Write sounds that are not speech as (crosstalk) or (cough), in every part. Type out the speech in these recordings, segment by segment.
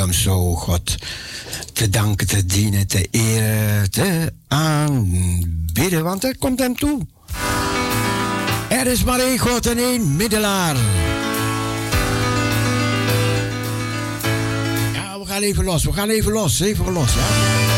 om zo God te danken, te dienen, te eren, te aanbidden, want het komt hem toe. Er is maar één God en één middelaar. Ja, we gaan even los, we gaan even los, even los, ja.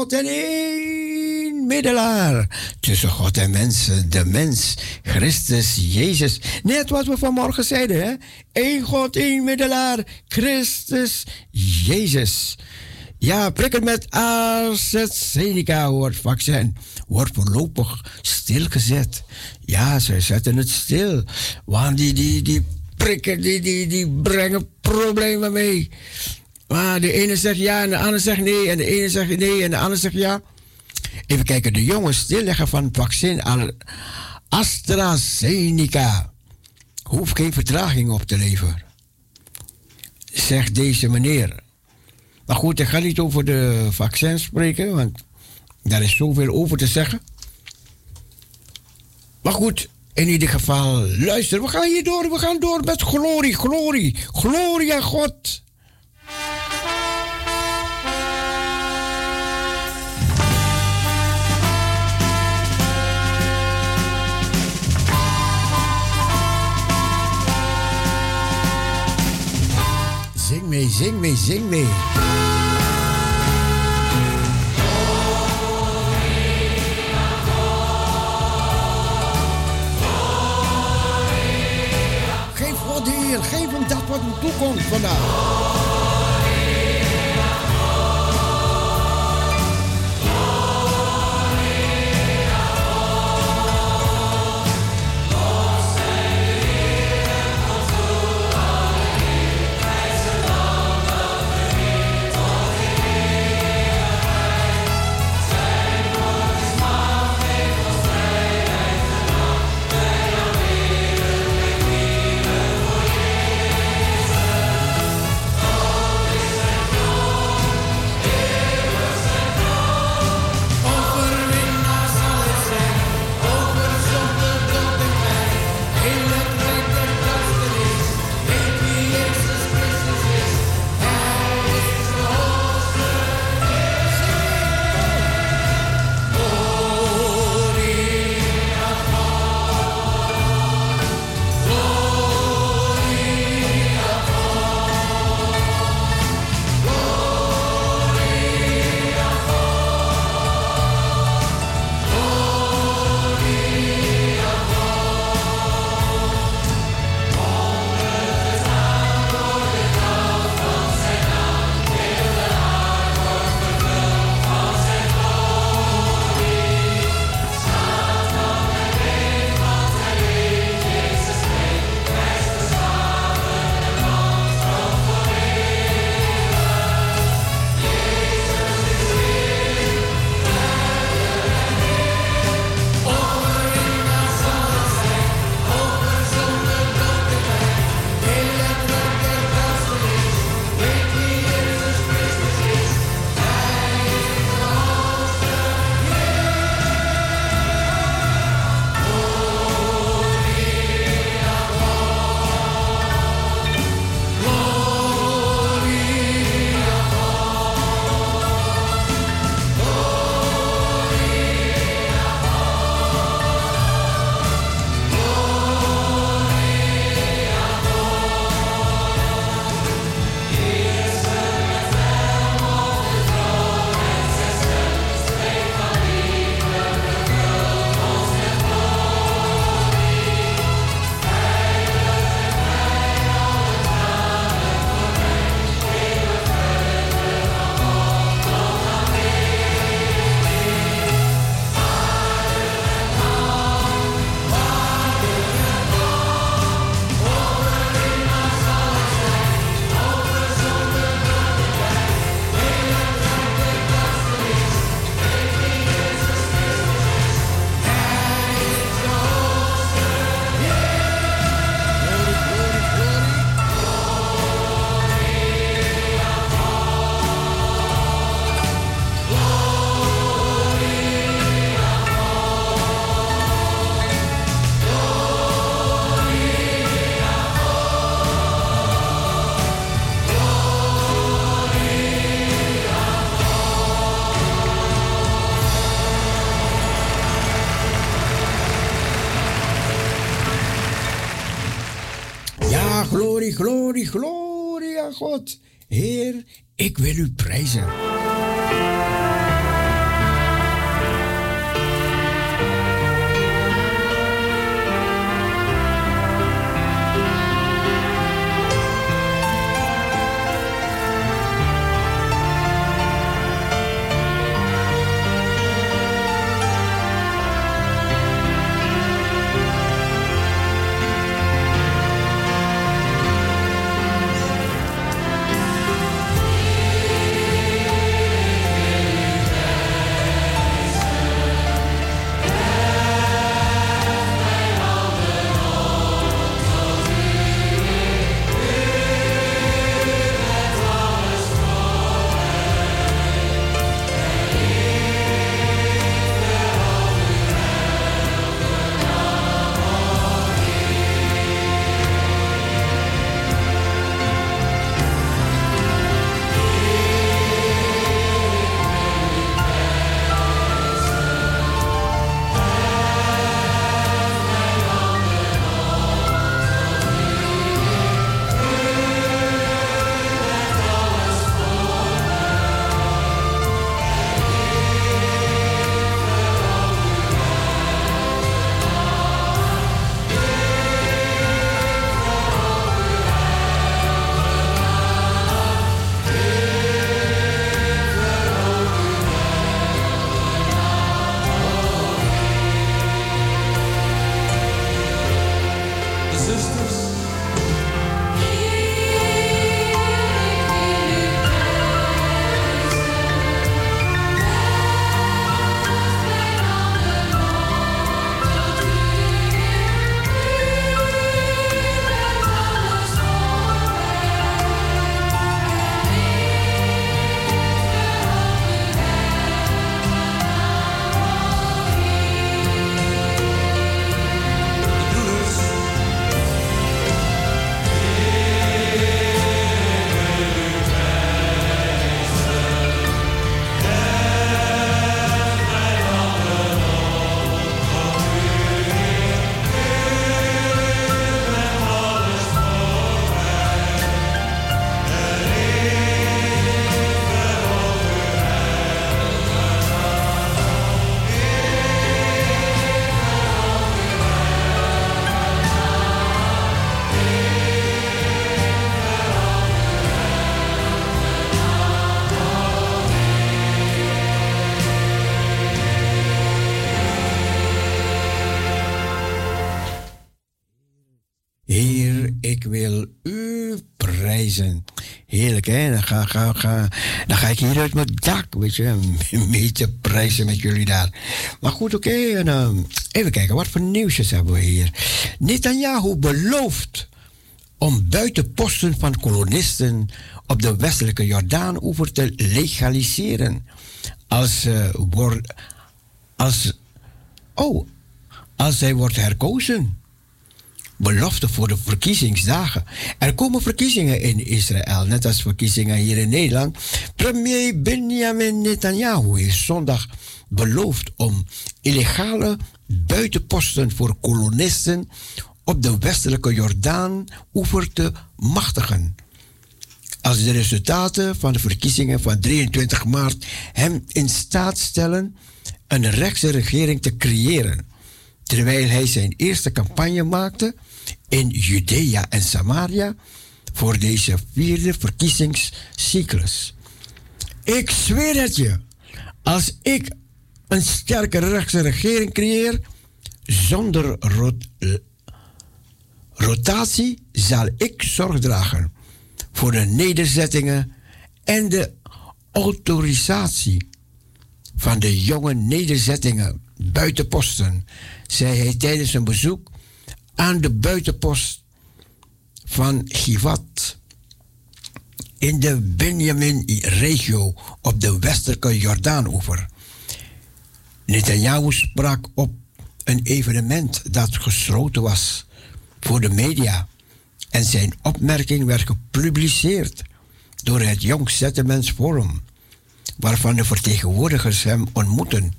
God en één middelaar tussen God en mensen, de mens, Christus Jezus. Net wat we vanmorgen zeiden, hè? Eén God, één middelaar, Christus Jezus. Ja, prik het met AstraZeneca, wordt vaccin. Wordt voorlopig stilgezet. Ja, ze zetten het stil. Want die, die, die prikken, die, die, die brengen problemen mee. Maar de ene zegt ja en de andere zegt nee. En de ene zegt nee en de andere zegt ja. Even kijken, de jongens stilleggen van het vaccin AstraZeneca. Hoeft geen vertraging op te leveren. Zegt deze meneer. Maar goed, ik ga niet over de vaccins spreken, want daar is zoveel over te zeggen. Maar goed, in ieder geval, luister, we gaan hier door, we gaan door met glorie, glorie, glorie aan God. Zing mee, zing mee, zing mee. Geef wat Heer, geef hem dat wat hem toekomt vandaag. Ga, ga, dan ga ik hier uit mijn dak, weet je, een beetje prijzen met jullie daar. Maar goed, oké, uh, even kijken, wat voor nieuwsjes hebben we hier? Netanyahu belooft om buitenposten van kolonisten op de westelijke Jordaan-oever te legaliseren. Als, wordt, als, oh, als hij wordt herkozen belofte voor de verkiezingsdagen. Er komen verkiezingen in Israël, net als verkiezingen hier in Nederland. Premier Benjamin Netanyahu heeft zondag beloofd om illegale buitenposten voor kolonisten op de westelijke Jordaan-oever te machtigen. Als de resultaten van de verkiezingen van 23 maart hem in staat stellen een rechtse regering te creëren, terwijl hij zijn eerste campagne maakte in Judea en Samaria voor deze vierde verkiezingscyclus. Ik zweer het je, als ik een sterke rechtse regering creëer, zonder rot rotatie zal ik zorg dragen voor de nederzettingen en de autorisatie van de jonge nederzettingen buitenposten, zei hij tijdens een bezoek aan de buitenpost van Givat in de Benjamin-regio op de westelijke Jordaanoever. Netanyahu sprak op een evenement dat gesloten was voor de media en zijn opmerking werd gepubliceerd door het Young Settlements Forum, waarvan de vertegenwoordigers hem ontmoeten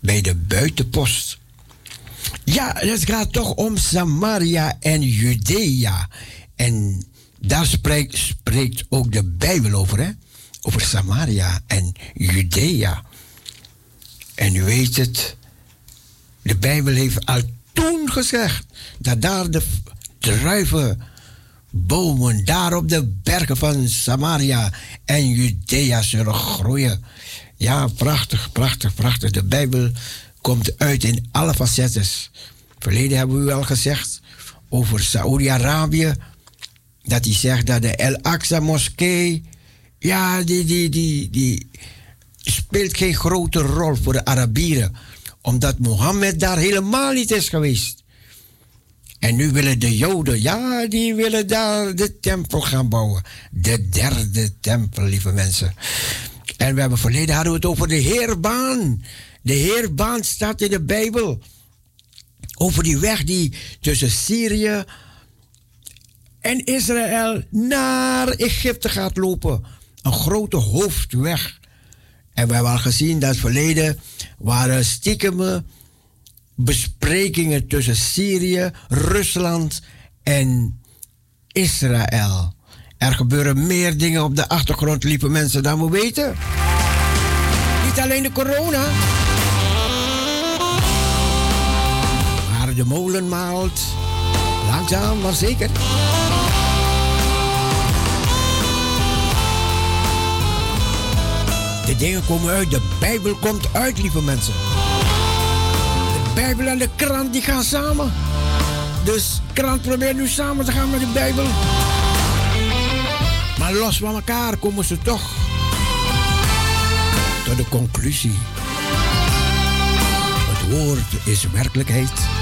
bij de buitenpost ja, het gaat toch om Samaria en Judea. En daar spreekt, spreekt ook de Bijbel over, hè? Over Samaria en Judea. En u weet het, de Bijbel heeft al toen gezegd dat daar de druivenbomen, daar op de bergen van Samaria en Judea zullen groeien. Ja, prachtig, prachtig, prachtig. De Bijbel komt uit in alle facetten. Verleden hebben we al gezegd over Saoedi-Arabië. Dat hij zegt dat de El Aqsa moskee. Ja, die, die, die, die speelt geen grote rol voor de Arabieren. Omdat Mohammed daar helemaal niet is geweest. En nu willen de Joden, ja, die willen daar de tempel gaan bouwen. De derde tempel, lieve mensen. En we hebben verleden hadden we het over de Heerbaan. De Heerbaan staat in de Bijbel. Over die weg die tussen Syrië en Israël naar Egypte gaat lopen. Een grote hoofdweg. En we hebben al gezien dat verleden waren stiekeme besprekingen tussen Syrië, Rusland en Israël. Er gebeuren meer dingen op de achtergrond, lieve mensen, dan we weten. Niet alleen de corona. De molen maalt. Langzaam, maar zeker. De dingen komen uit, de Bijbel komt uit, lieve mensen. De Bijbel en de krant die gaan samen. Dus krant probeert nu samen te gaan met de Bijbel. Maar los van elkaar komen ze toch tot de conclusie. Het woord is werkelijkheid.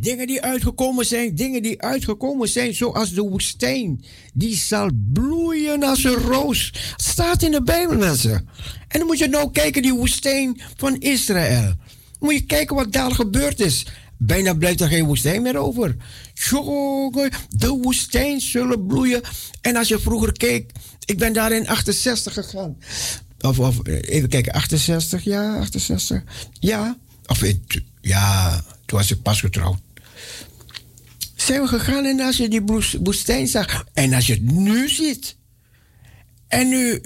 Dingen die uitgekomen zijn, dingen die uitgekomen zijn, zoals de woestijn. Die zal bloeien als een roos. staat in de Bijbel, mensen. En dan moet je nou kijken, die woestijn van Israël. Moet je kijken wat daar gebeurd is. Bijna blijft er geen woestijn meer over. De woestijn zullen bloeien. En als je vroeger keek, ik ben daar in 68 gegaan. Of, of even kijken, 68, ja, 68. Ja, of ja, toen was ik pas getrouwd. Zijn we gegaan en als je die woestijn zag, en als je het nu ziet, en nu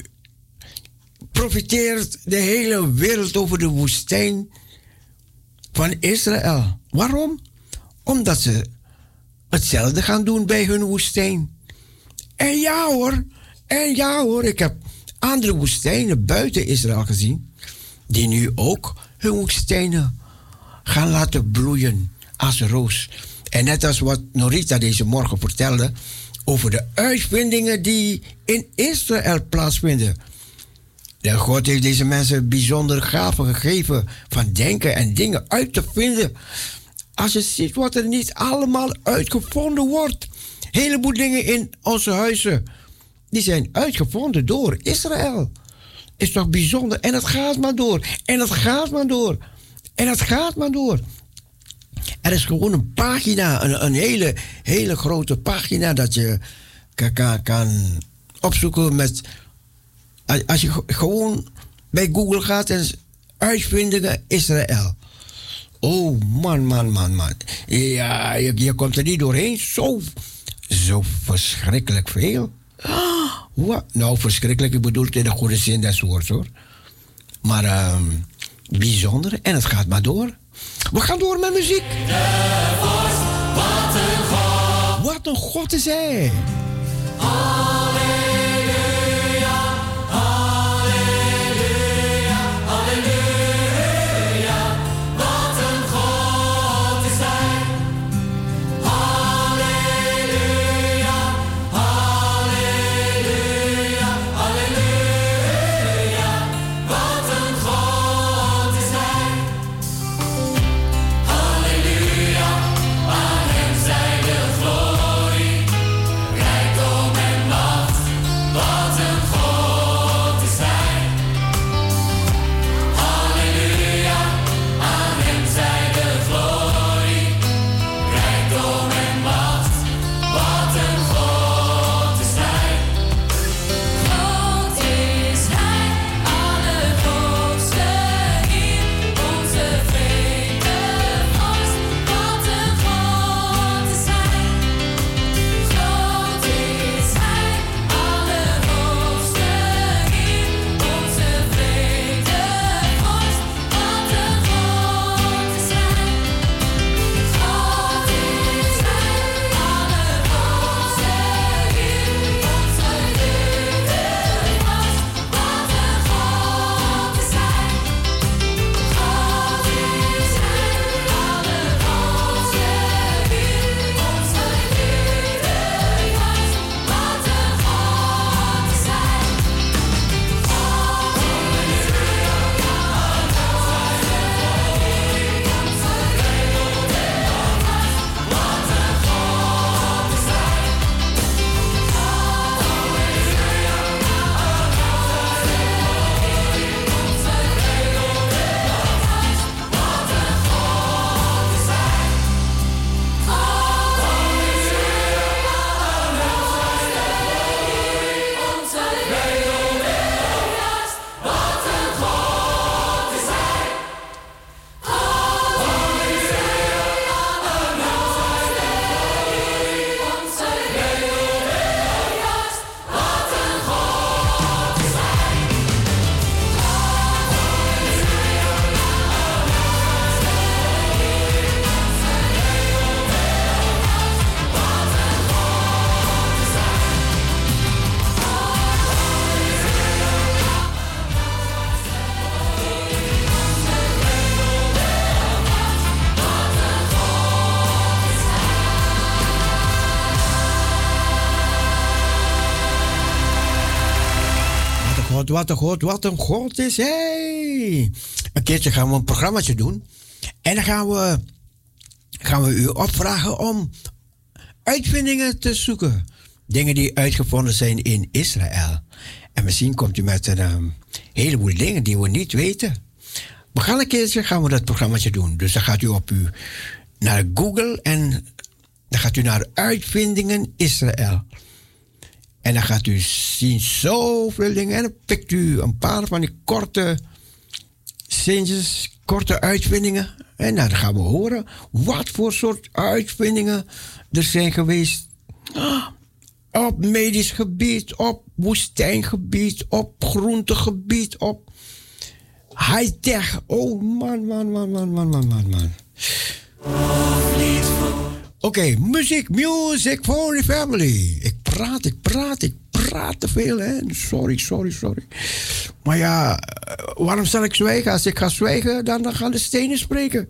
profiteert de hele wereld over de woestijn van Israël. Waarom? Omdat ze hetzelfde gaan doen bij hun woestijn. En ja hoor, en ja hoor, ik heb andere woestijnen buiten Israël gezien, die nu ook hun woestijnen gaan laten bloeien als roos. En net als wat Norita deze morgen vertelde over de uitvindingen die in Israël plaatsvinden. De God heeft deze mensen bijzondere gaven gegeven van denken en dingen uit te vinden. Als je ziet wat er niet allemaal uitgevonden wordt. Een heleboel dingen in onze huizen die zijn uitgevonden door Israël. Is toch bijzonder? En het gaat maar door. En het gaat maar door. En het gaat maar door. Er is gewoon een pagina, een, een hele, hele grote pagina dat je kan, kan opzoeken met. Als je gewoon bij Google gaat en uitvindingen Israël. Oh man, man, man, man. Ja, je, je komt er niet doorheen. Zo, zo verschrikkelijk veel. (gasps) Wat? Nou, verschrikkelijk. Ik bedoel het in de goede zin des woords hoor. Maar uh, bijzonder. En het gaat maar door. We gaan door met muziek. De wat een God. Wat een God is hij. Wat een God, wat een God is hij. Een keertje gaan we een programmaatje doen. En dan gaan we, gaan we u opvragen om uitvindingen te zoeken. Dingen die uitgevonden zijn in Israël. En misschien komt u met een um, heleboel dingen die we niet weten. We gaan een keertje gaan we dat programmaatje doen. Dus dan gaat u op u naar Google en dan gaat u naar uitvindingen Israël. En dan gaat u zien zoveel dingen. En dan pikt u een paar van die korte zinnetjes, korte uitvindingen. En nou, dan gaan we horen wat voor soort uitvindingen er zijn geweest. Op medisch gebied, op woestijngebied, op groentegebied, op high-tech. Oh man, man, man, man, man, man, man, man. Oké, okay, muziek, music for the family. Praat, ik praat, ik praat te veel, hè. Sorry, sorry, sorry. Maar ja, waarom zal ik zwijgen? Als ik ga zwijgen, dan, dan gaan de stenen spreken.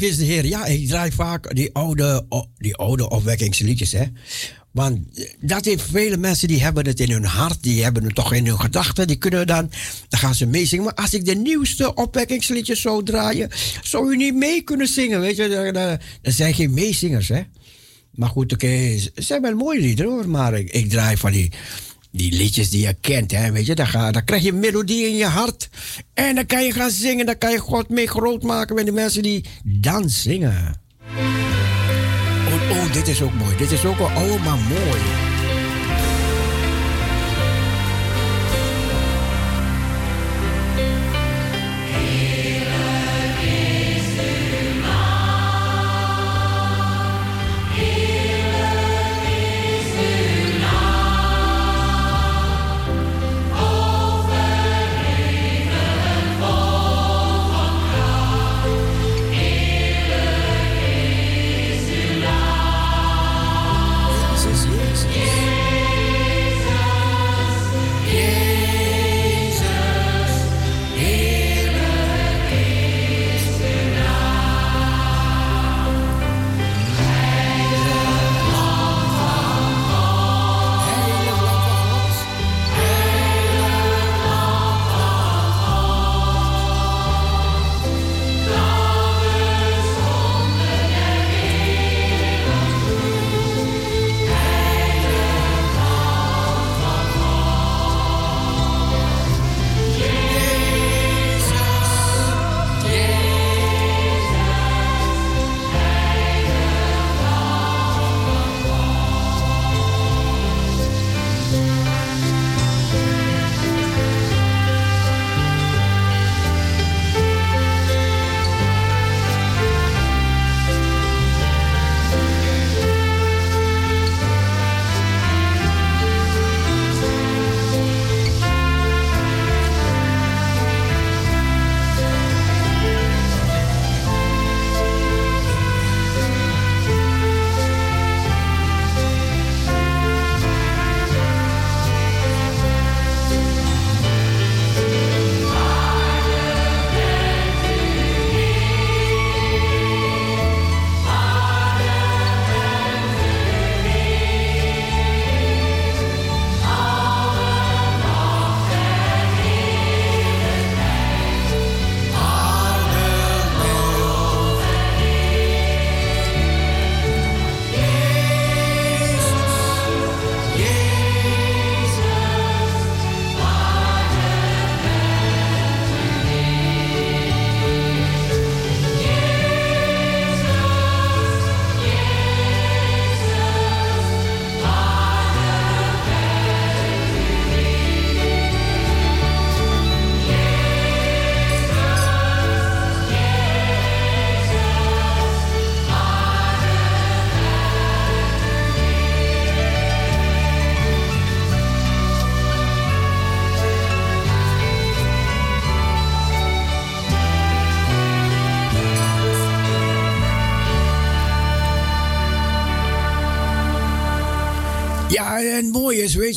Is de Heer. Ja, ik draai vaak die oude, die oude opwekkingsliedjes, hè. Want dat heeft vele mensen die hebben het in hun hart, die hebben het toch in hun gedachten, die kunnen dan, dan gaan ze meezingen. Maar als ik de nieuwste opwekkingsliedjes zou draaien, zou u niet mee kunnen zingen, weet je. Er zijn geen meezingers, hè. Maar goed, oké, ze zijn wel mooie liederen hoor, maar ik draai van die, die liedjes die je kent, hè, weet je. Dan, ga, dan krijg je melodie in je hart en dan kan je gaan zingen, dan kan je God mee groot maken met de mensen die dan zingen. Oh, oh, dit is ook mooi. Dit is ook wel oh, mooi.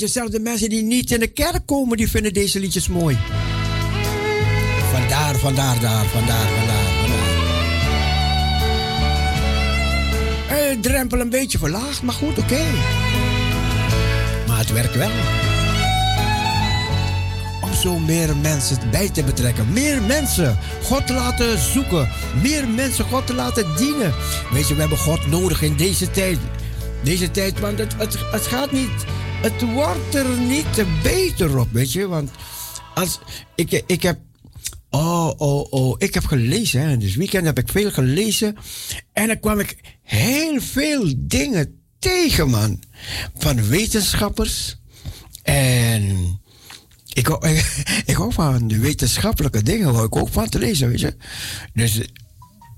Je, zelfs de mensen die niet in de kerk komen, die vinden deze liedjes mooi. Vandaar, vandaar, daar, vandaar, vandaar, vandaar. Eh, drempel een beetje verlaagd, maar goed, oké. Maar het werkt wel. Om zo meer mensen bij te betrekken. Meer mensen God te laten zoeken. Meer mensen God te laten dienen. Weet je, we hebben God nodig in deze tijd. Deze tijd, want het, het gaat niet het wordt er niet beter op, weet je. Want als, ik, ik heb Oh, oh, oh. Ik heb gelezen. Hè. Dus weekend heb ik veel gelezen. En dan kwam ik heel veel dingen tegen, man. Van wetenschappers. En ik, ik, (laughs) ik hou van de wetenschappelijke dingen. Hou ik ook van te lezen, weet je. Dus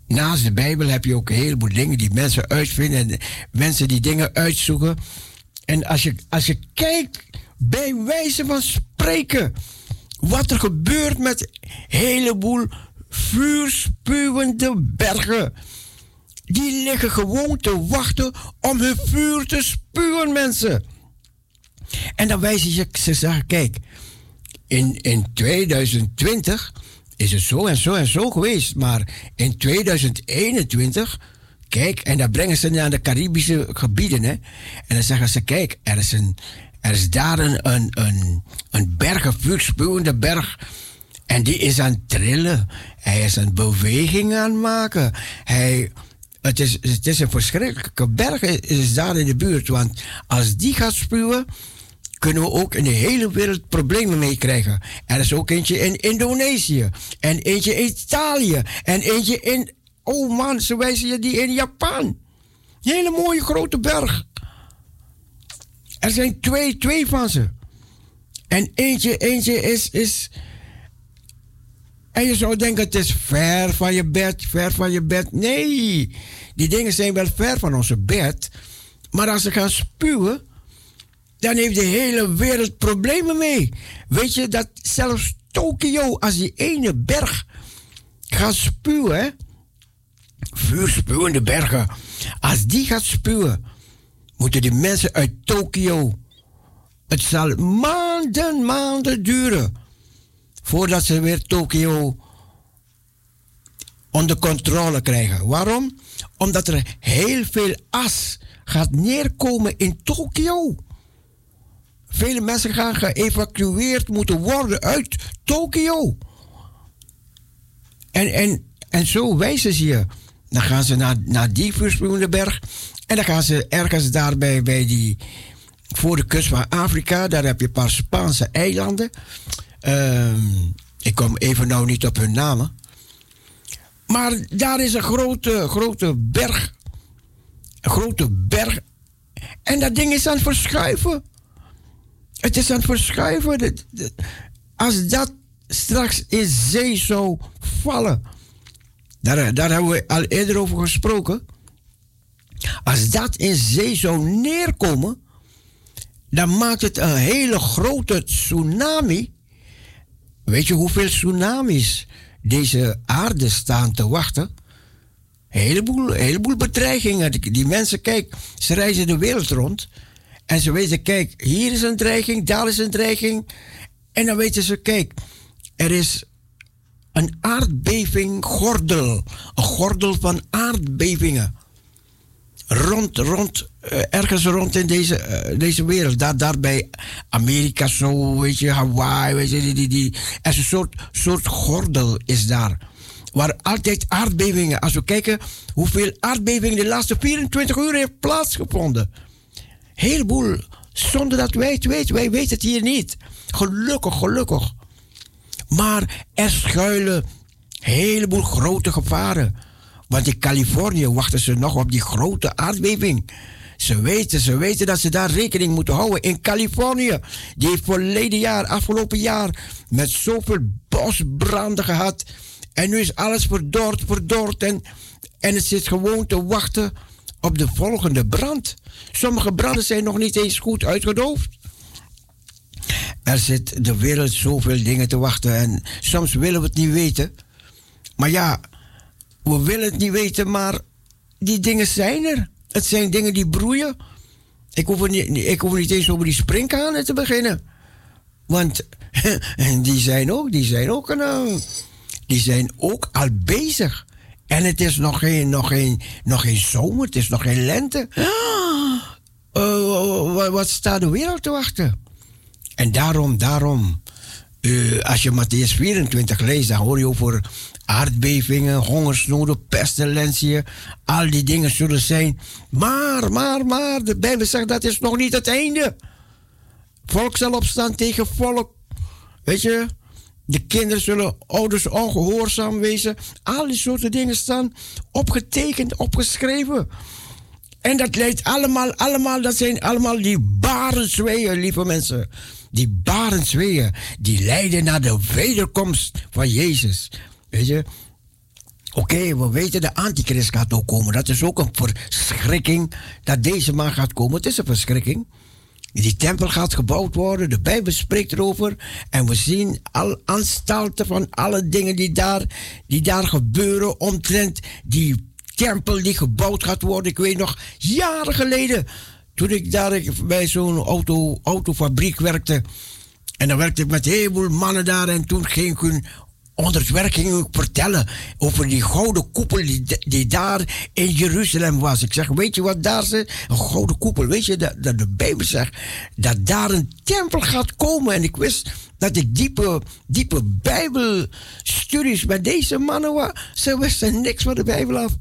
naast de Bijbel heb je ook een heleboel dingen die mensen uitvinden. En mensen die dingen uitzoeken. En als je, als je kijkt, bij wijze van spreken, wat er gebeurt met een heleboel vuurspuwende bergen. Die liggen gewoon te wachten om hun vuur te spuwen, mensen. En dan wijzen ze, ze zeggen, kijk, in, in 2020 is het zo en zo en zo geweest. Maar in 2021, kijk, en dan brengen ze naar de Caribische gebieden. Hè, en dan zeggen ze, kijk, er is, een, er is daar een, een, een, een berg, een vuurspuwende berg. En die is aan het trillen. Hij is een beweging aan het maken. Hij, het, is, het is een verschrikkelijke berg is daar in de buurt. Want als die gaat spuwen, kunnen we ook in de hele wereld problemen mee krijgen. Er is ook eentje in Indonesië. En eentje in Italië. En eentje in... Oh man, ze wijzen je die in Japan. Hele mooie grote berg. Er zijn twee, twee van ze. En eentje, eentje is, is... En je zou denken, het is ver van je bed, ver van je bed. Nee, die dingen zijn wel ver van onze bed. Maar als ze gaan spuwen, dan heeft de hele wereld problemen mee. Weet je dat zelfs Tokio, als die ene berg gaat spuwen, vuurspuwende bergen, als die gaat spuwen, moeten die mensen uit Tokio, het zal maanden, maanden duren voordat ze weer Tokio onder controle krijgen. Waarom? Omdat er heel veel as gaat neerkomen in Tokio. Vele mensen gaan geëvacueerd moeten worden uit Tokio. En, en, en zo wijzen ze je. Dan gaan ze naar, naar die berg. En dan gaan ze ergens daarbij bij die, voor de kust van Afrika. Daar heb je een paar Spaanse eilanden. Ehm, ik kom even nou niet op hun namen. Maar daar is een grote, grote berg. Een grote berg. En dat ding is aan het verschuiven. Het is aan het verschuiven. Als dat straks in zee zou vallen. Daar, daar hebben we al eerder over gesproken. Als dat in zee zou neerkomen. Dan maakt het een hele grote tsunami. Weet je hoeveel tsunamis deze aarde staan te wachten? Een heleboel, heleboel bedreigingen. Die mensen, kijk, ze reizen de wereld rond. En ze weten, kijk, hier is een dreiging, daar is een dreiging. En dan weten ze, kijk, er is een aardbeving gordel. Een gordel van aardbevingen. Rond, rond, uh, ergens rond in deze, uh, deze wereld. Daar, daar bij Amerika zo, weet je, Hawaii, weet je, die, die, die. Er is een soort, soort gordel is daar. Waar altijd aardbevingen, als we kijken hoeveel aardbevingen de laatste 24 uur heeft plaatsgevonden heleboel zonder dat wij het weten. Wij weten het hier niet. Gelukkig, gelukkig. Maar er schuilen een heleboel grote gevaren. Want in Californië wachten ze nog op die grote aardbeving. Ze weten, ze weten dat ze daar rekening moeten houden. In Californië, die heeft verleden jaar, afgelopen jaar, met zoveel bosbranden gehad. En nu is alles verdord, verdord. En, en het zit gewoon te wachten op de volgende brand. Sommige branden zijn nog niet eens goed uitgedoofd. Er zit de wereld zoveel dingen te wachten en soms willen we het niet weten. Maar ja, we willen het niet weten, maar die dingen zijn er. Het zijn dingen die broeien. Ik hoef, niet, ik niet eens over die springkanen te beginnen. Want (laughs) die zijn ook, die zijn ook, een, die zijn ook al bezig. En het is nog geen, nog geen, nog geen zomer, het is nog geen lente. (gasps) Uh, wat staat de wereld te wachten? En daarom, daarom, uh, als je Matthäus 24 leest, dan hoor je over aardbevingen, hongersnoden, pestilentiën. Al die dingen zullen zijn. Maar, maar, maar, de Bijbel zegt dat is nog niet het einde. Volk zal opstaan tegen volk. Weet je, de kinderen zullen ouders ongehoorzaam wezen. Al die soorten dingen staan opgetekend, opgeschreven. En dat leidt allemaal, allemaal, dat zijn allemaal die barensweeën, lieve mensen. Die barensweeën, die leiden naar de wederkomst van Jezus. Weet je? Oké, we weten de antichrist gaat ook komen. Dat is ook een verschrikking dat deze man gaat komen. Het is een verschrikking. Die tempel gaat gebouwd worden, de Bijbel spreekt erover. En we zien al anstalten van alle dingen die daar, die daar gebeuren omtrent die tempel die gebouwd gaat worden. Ik weet nog, jaren geleden, toen ik daar bij zo'n auto, autofabriek werkte. En dan werkte ik met een heleboel mannen daar. En toen ging ik hun onder ik vertellen over die gouden koepel die, die daar in Jeruzalem was. Ik zeg, weet je wat daar zit? Een gouden koepel. Weet je, dat, dat de Bijbel zegt dat daar een tempel gaat komen. En ik wist dat ik diepe, diepe Bijbelstudies met deze mannen was. Ze wisten niks van de Bijbel af.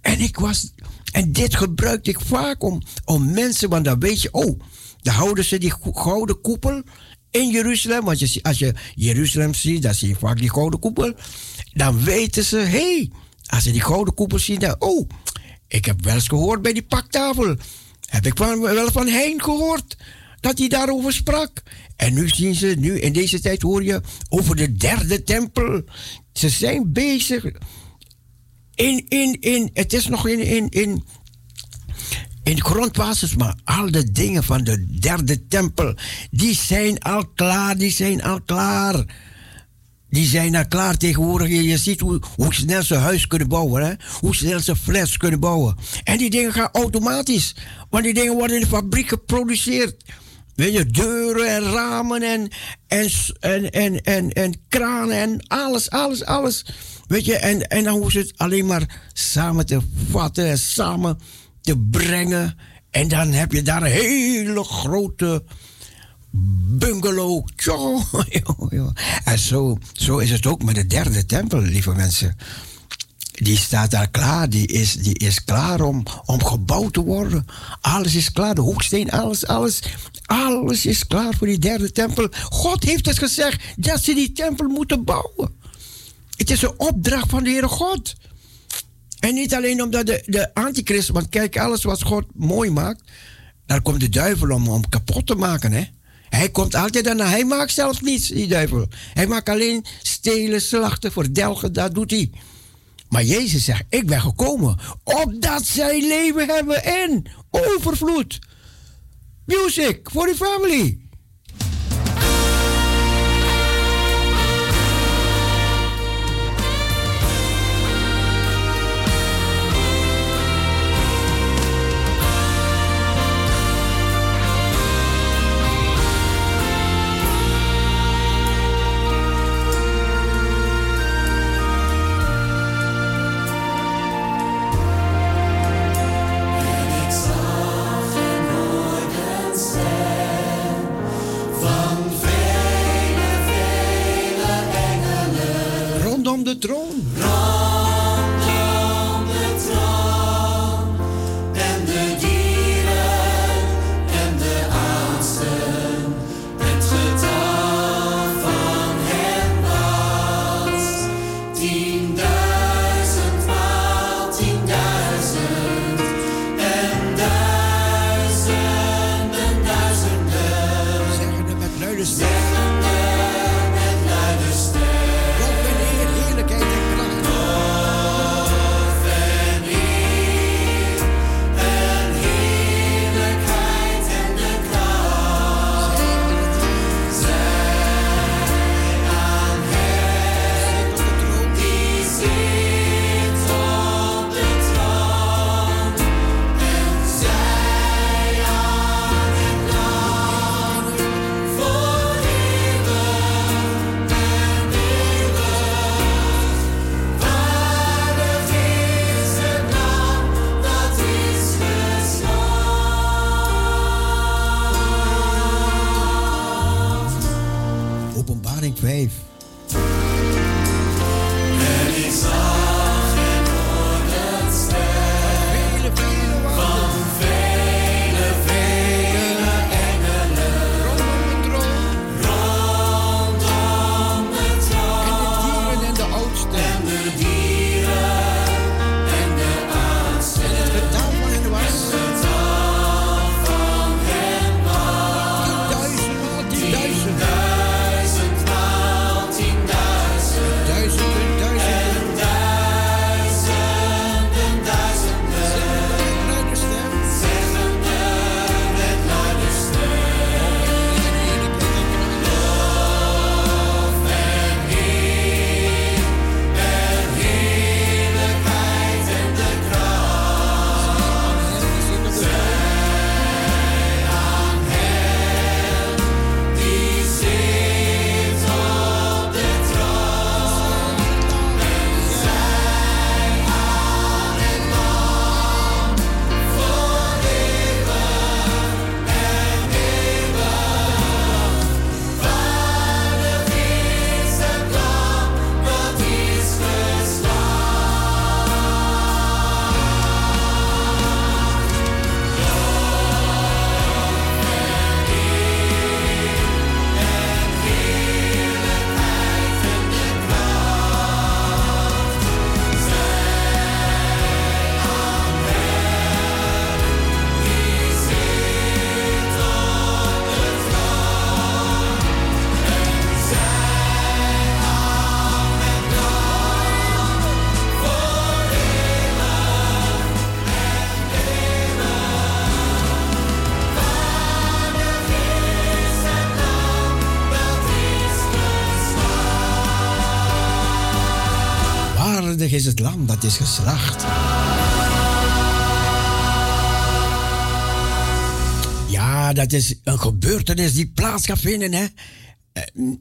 En ik was, en dit gebruikte ik vaak om, om mensen, want dan weet je, oh, dan houden ze die gouden koepel in Jeruzalem. Want als je Jeruzalem ziet, dan zie je vaak die gouden koepel. Dan weten ze, hé, hey, als ze die gouden koepel zien, dan, oh, ik heb wel eens gehoord bij die paktafel. Heb ik wel van Hein gehoord dat hij daarover sprak. En nu zien ze, nu in deze tijd hoor je over de derde tempel. Ze zijn bezig. In, in, in, het is nog in, in, in, in de grondbasis, maar al de dingen van de derde tempel, die zijn al klaar, die zijn al klaar. Die zijn al klaar tegenwoordig. Je, ziet hoe, hoe snel ze huis kunnen bouwen. Hè? Hoe snel ze flats kunnen bouwen. En die dingen gaan automatisch. Want die dingen worden in de fabriek geproduceerd. Weet je, deuren en ramen en, en, en, en, en, en kranen en alles, alles, alles. Weet je, en, en dan ze het alleen maar samen te vatten en samen te brengen. En dan heb je daar een hele grote bungalow. (laughs) En zo, zo is het ook met de derde tempel, lieve mensen. Die staat daar klaar, die is, die is klaar om, om gebouwd te worden. Alles is klaar, de hoeksteen, alles, alles. Alles is klaar voor die derde tempel. God heeft het gezegd dat ze die tempel moeten bouwen. Het is een opdracht van de Heere God. En niet alleen omdat de, de antichrist, want kijk, alles wat God mooi maakt, daar komt de duivel om, om kapot te maken. Hè? Hij komt altijd daarna. Hij maakt zelfs niets, die duivel. Hij maakt alleen stelen, slachten, verdelgen, dat doet hij. Maar Jezus zegt, ik ben gekomen opdat zij leven hebben in overvloed. Music for the family. Is het lam dat is geslacht. Ja, dat is een gebeurtenis die plaats gaat vinden? Eh,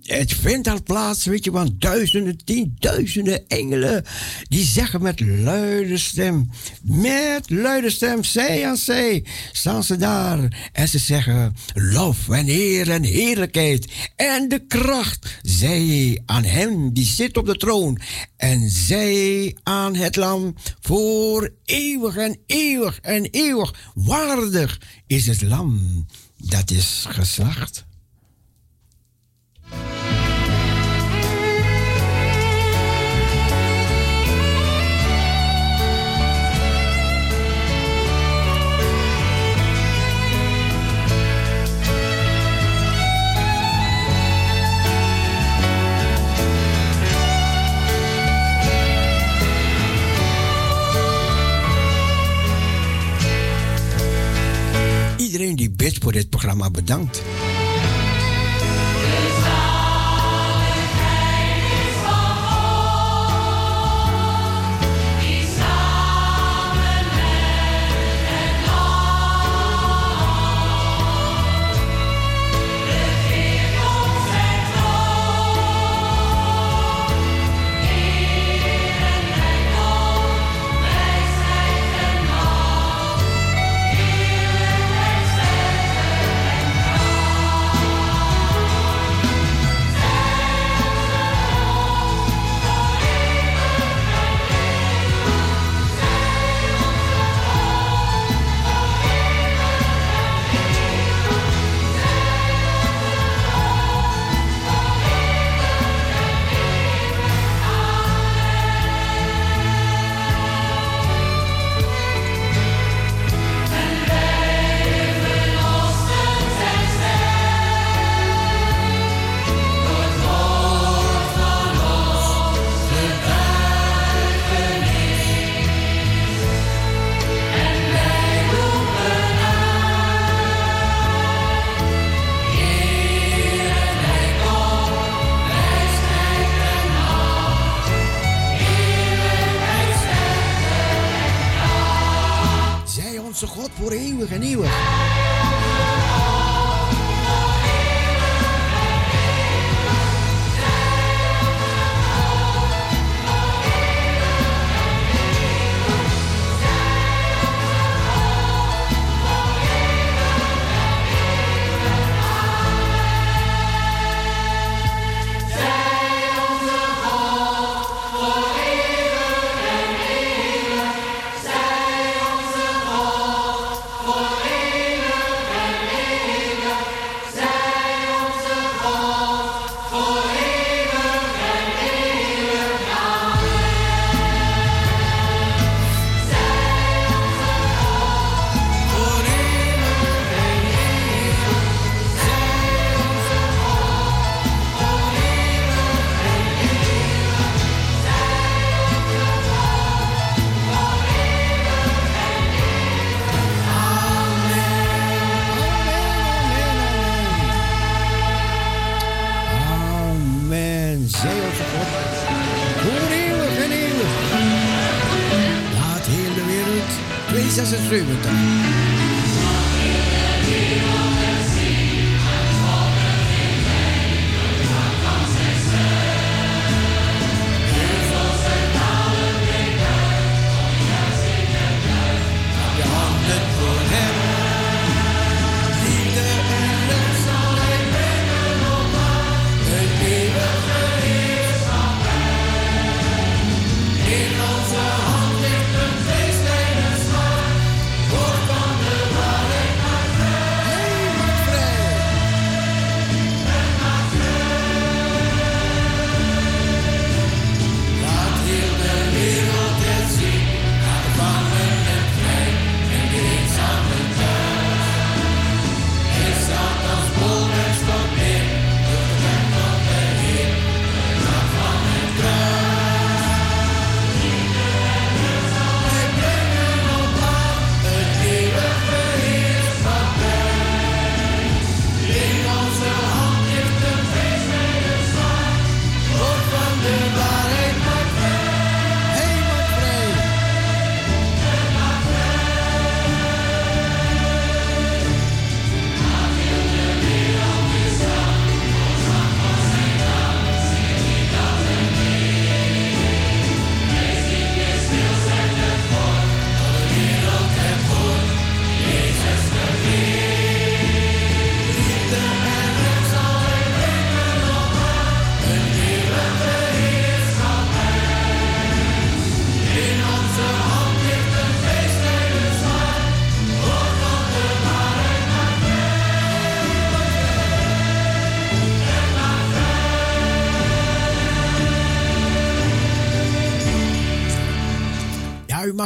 het vindt al plaats, weet je, want duizenden, tienduizenden engelen, die zeggen met luide stem, met luide stem, zij aan zij, staan ze daar en ze zeggen, lof en eer en heerlijkheid en de kracht, zij aan hem die zit op de troon en zij aan het lam voor eeuwig en eeuwig en eeuwig waardig is het lam dat is geslacht. Iedereen die bidt voor dit programma bedankt.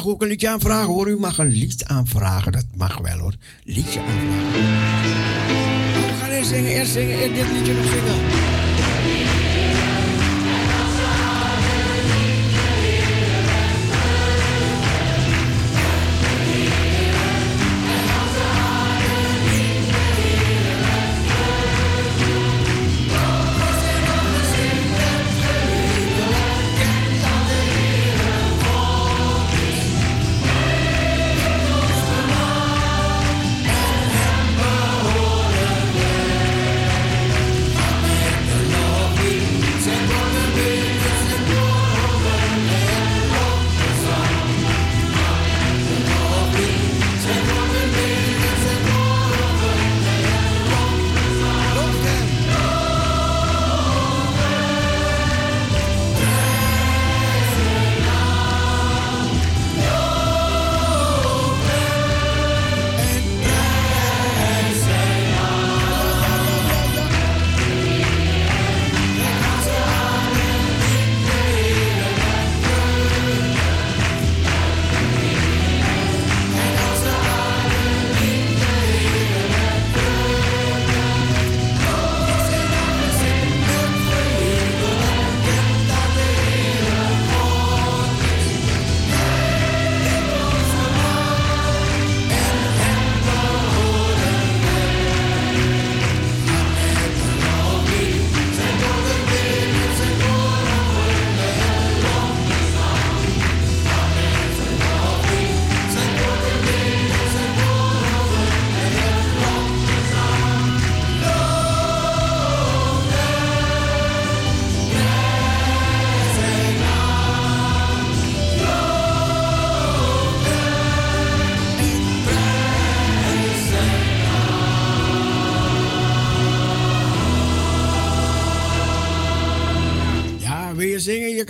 Ook een liedje aanvragen hoor. U mag een lied aanvragen. Dat mag wel hoor. Liedje aanvragen. We gaan eerst zingen, eerst zingen, eerst dit liedje nog zingen.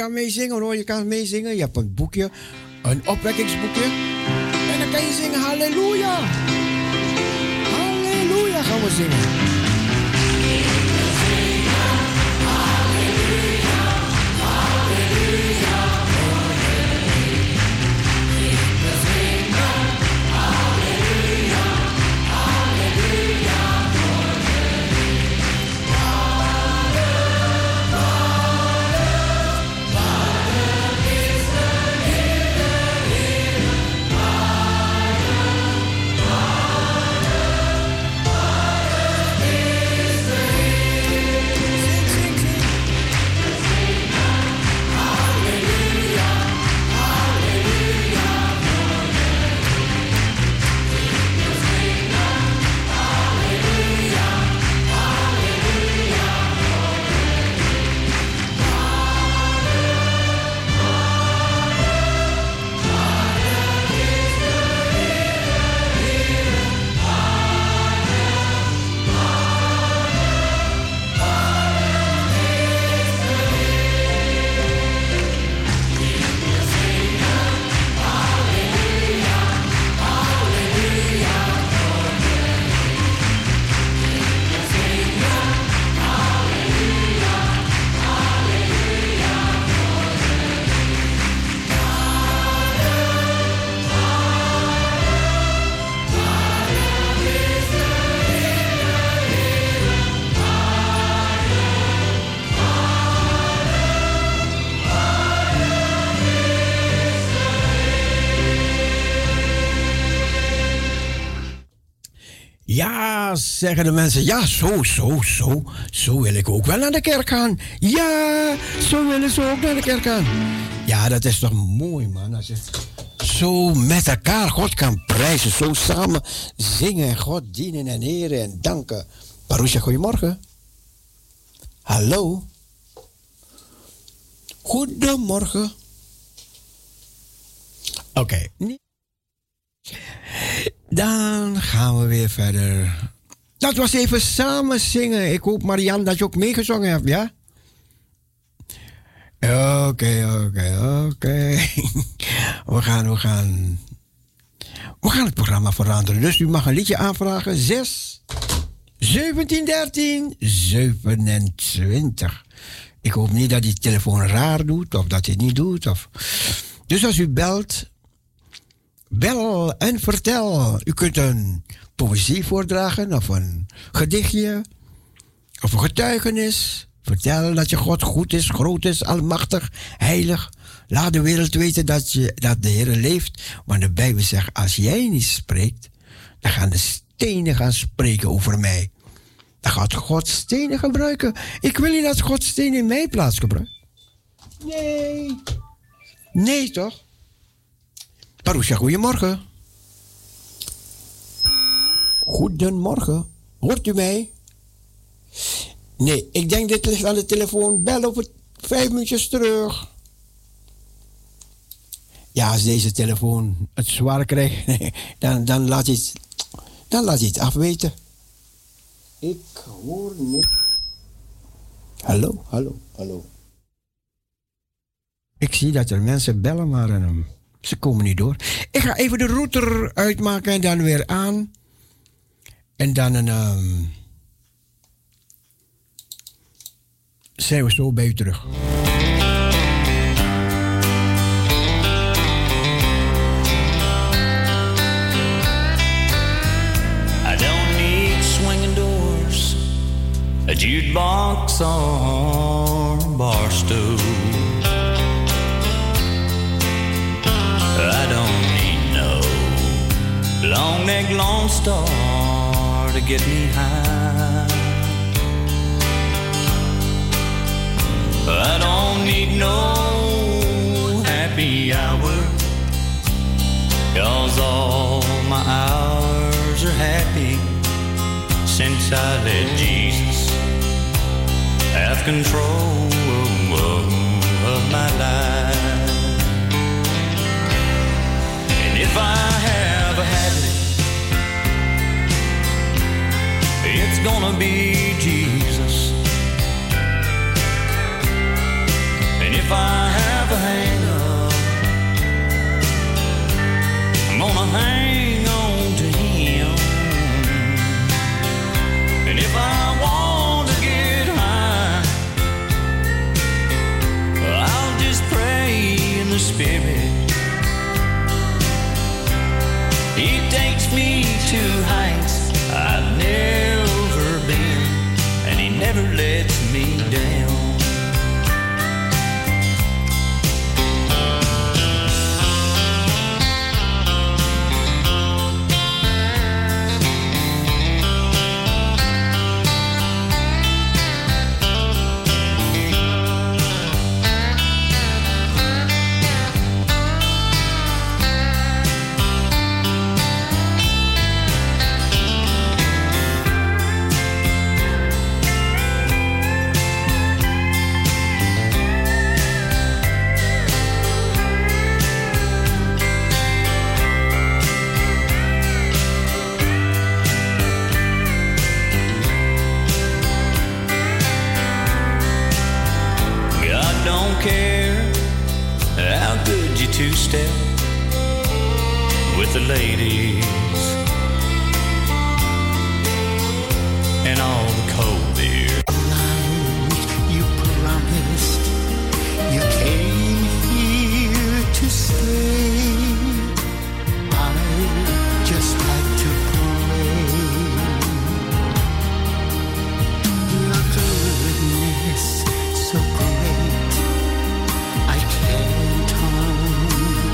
Kan meezingen hoor. Je kan meezingen. Je hebt een boekje, een opwekkingsboekje. En dan kan je zingen halleluja. Halleluja gaan we zingen. Zeggen de mensen, ja, zo, zo, zo, zo wil ik ook wel naar de kerk gaan. Ja, zo willen ze ook naar de kerk gaan. Ja, dat is toch mooi, man. Als je zo met elkaar God kan prijzen, zo samen zingen en God dienen en eren en danken. Parusha, goedemorgen. Hallo. Goedemorgen. Oké. Dan gaan we weer verder. Dat was even samen zingen. Ik hoop, Marianne, dat je ook meegezongen hebt, ja? Oké, oké, oké. (laughs) We gaan, we gaan. We gaan het programma veranderen. Dus u mag een liedje aanvragen. 6, 17, 13, 27. Ik hoop niet dat die telefoon raar doet, of dat hij het niet doet. Of... Dus als u belt, Bel en vertel. U kunt een poëzie voordragen of een gedichtje of een getuigenis. Vertel dat je God goed is, groot is, almachtig, heilig. Laat de wereld weten dat, je, dat de Heer leeft. Want de Bijbel zegt, als jij niet spreekt, dan gaan de stenen gaan spreken over mij. Dan gaat God stenen gebruiken. Ik wil niet dat God stenen in mijn plaats gebruikt. Nee. Nee, toch? Parousia, goedemorgen. Goedemorgen. Hoort u mij? Nee, ik denk dit ligt aan de telefoon. Bel over vijf minuutjes terug. Ja, als deze telefoon het zwaar krijgt, (laughs) dan, dan, laat je het, dan laat je het afweten. Ik hoor niet. Hallo, hallo, hallo. Ik zie dat er mensen bellen, maar um, ze komen niet door. Ik ga even de router uitmaken en dan weer aan. En dan een. Um, zijn we zo bij u terug. I don't need swinging doors, a jukebox or a bar stool. I don't need no long neck Lone Star to get me high. I don't need no happy hour, cause all my hours are happy since I let Jesus have control of my life. And if I gonna be Jesus. And if I have a hang up, I'm gonna hang on to him. And if I want to get high, I'll just pray in the spirit. He takes me to heights I've never never lets me down.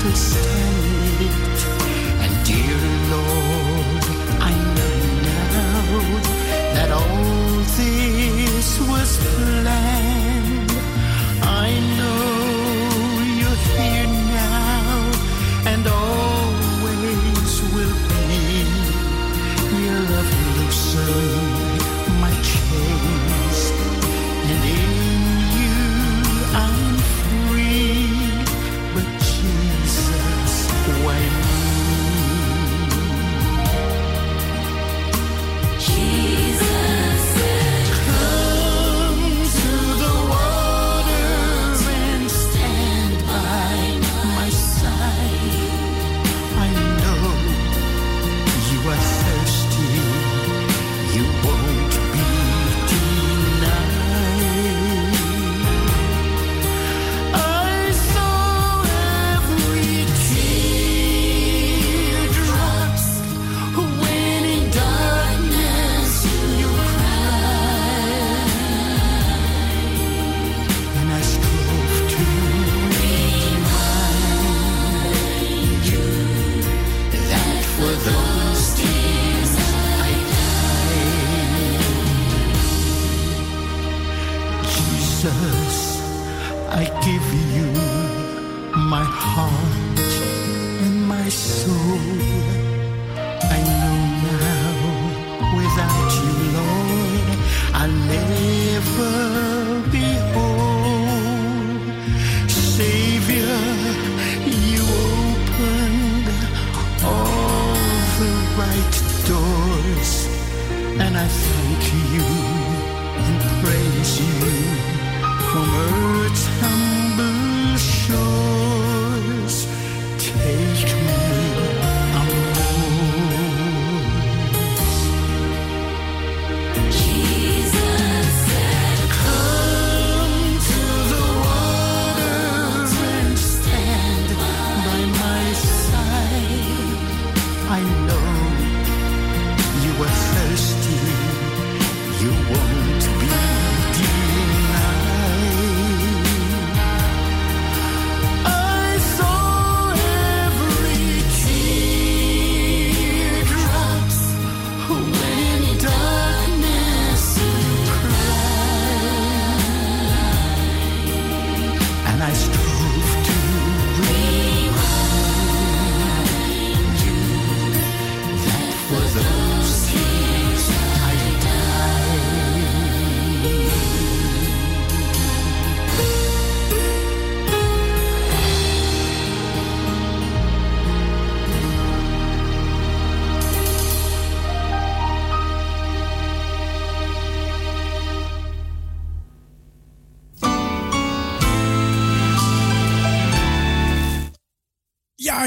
twist.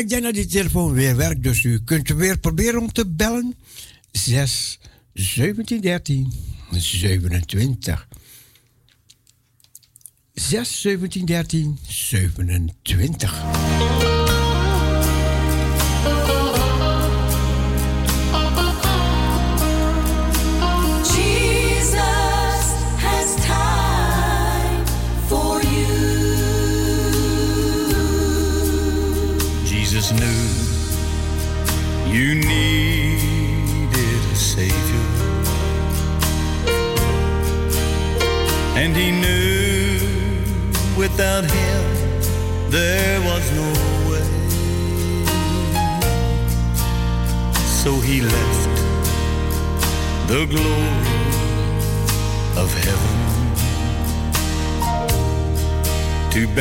Ik denk dat die telefoon weer werkt, dus u kunt weer proberen om te bellen. 6 17 13 27. 6 17 13 27.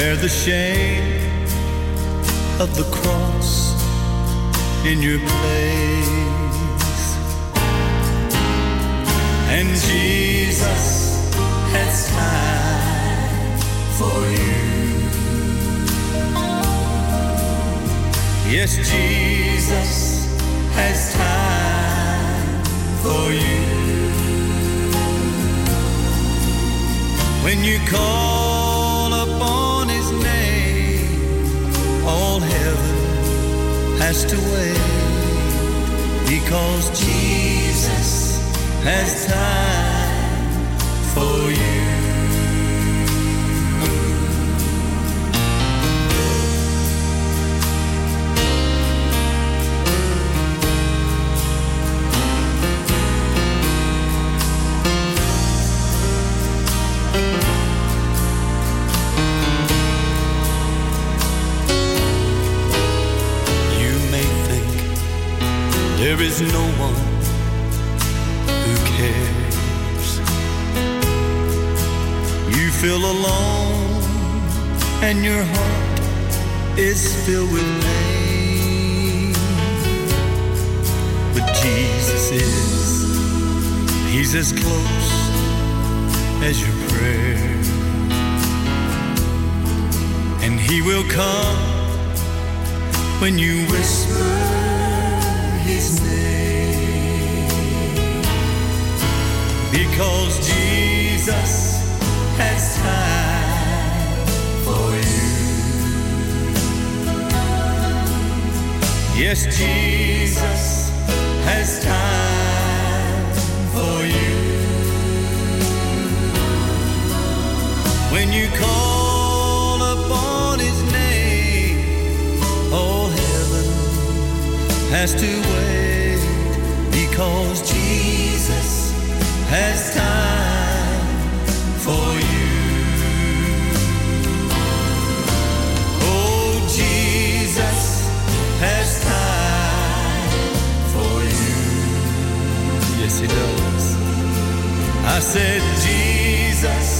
Bear the shame of the cross in your place. And Jesus has time for you. Yes, Jesus has time for you. When you call has to wait because Jesus has time for you. Is no one who cares. You feel alone and your heart is filled with pain. But Jesus is, He's as close as your prayer. And He will come when you whisper his name. Because Jesus has time for you. Yes, Jesus has time for you. When you call has to wait because Jesus has time for you. Oh, Jesus has time for you. Yes, He does. I said, Jesus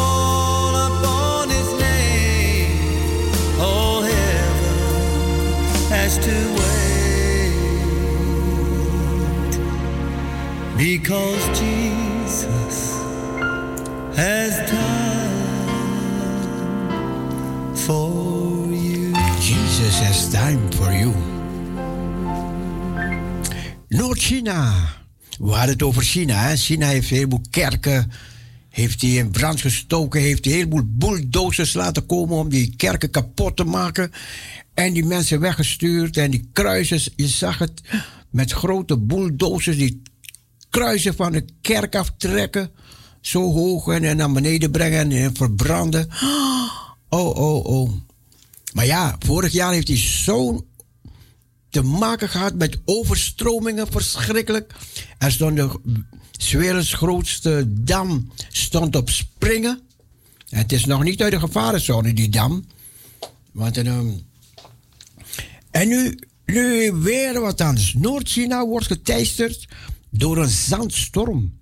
because Jesus has time for you. Jesus has time for you. Noord-China. We hadden het over China. Hè? China heeft een heleboel kerken. Heeft hij in brand gestoken. Heeft hij een heleboel bulldozers laten komen om die kerken kapot te maken. En die mensen weggestuurd. En die kruisers, je zag het. Met grote bulldozers die kruisen van de kerk aftrekken. Zo hoog en, naar beneden brengen en verbranden. Oh, oh, oh. Maar ja, vorig jaar heeft hij zo'n te maken gehad met overstromingen, verschrikkelijk. Er stond de werelds grootste dam stond op springen. En het is nog niet uit de gevarenzone, die dam. Want, ehm, en nu, nu weer wat anders. Noord-China wordt geteisterd door een zandstorm.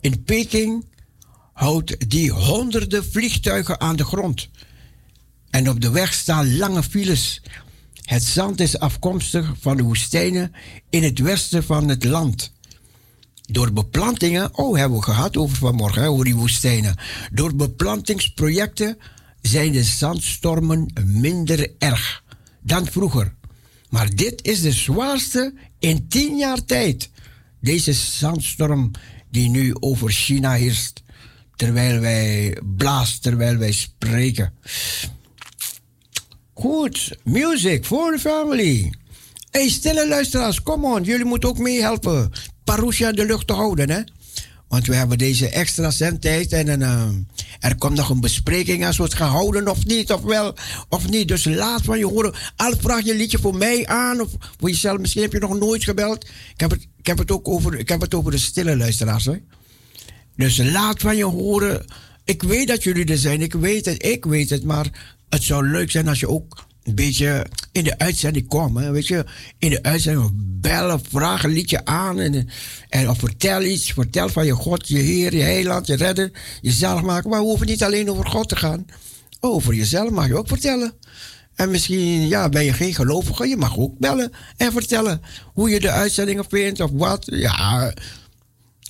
In Peking houdt die honderden vliegtuigen aan de grond. En op de weg staan lange files. Het zand is afkomstig van de woestijnen in het westen van het land. Door beplantingen, oh, hebben we gehad over vanmorgen, over die woestijnen. Door beplantingsprojecten zijn de zandstormen minder erg dan vroeger. Maar dit is de zwaarste in tien jaar tijd. Deze zandstorm die nu over China heerst, terwijl wij blaast, terwijl wij spreken. Goed, music for the family. Hey, stille luisteraars, come on, jullie moeten ook meehelpen. Parousia de lucht te houden, hè? Want we hebben deze extra zendtijd en een, eh, er komt nog een bespreking als we het gaan houden of niet, of wel of niet. Dus laat van je horen. Al vraag je liedje voor mij aan of voor jezelf. Misschien heb je nog nooit gebeld. Ik heb het, ik heb het ook over, ik heb het over de stille luisteraars? Dus laat van je horen. Ik weet dat jullie er zijn, ik weet het, ik weet het, maar het zou leuk zijn als je ook een beetje in de uitzending komt. Hè? Weet je, in de uitzending bellen, vragen, liedje aan. En, en of vertel iets, vertel van je God, je Heer, je Heiland, je Redder, jezelf maken. Maar we hoeven niet alleen over God te gaan. Over jezelf mag je ook vertellen. En misschien ja, ben je geen gelovige, je mag ook bellen en vertellen hoe je de uitzendingen vindt of wat. Ja,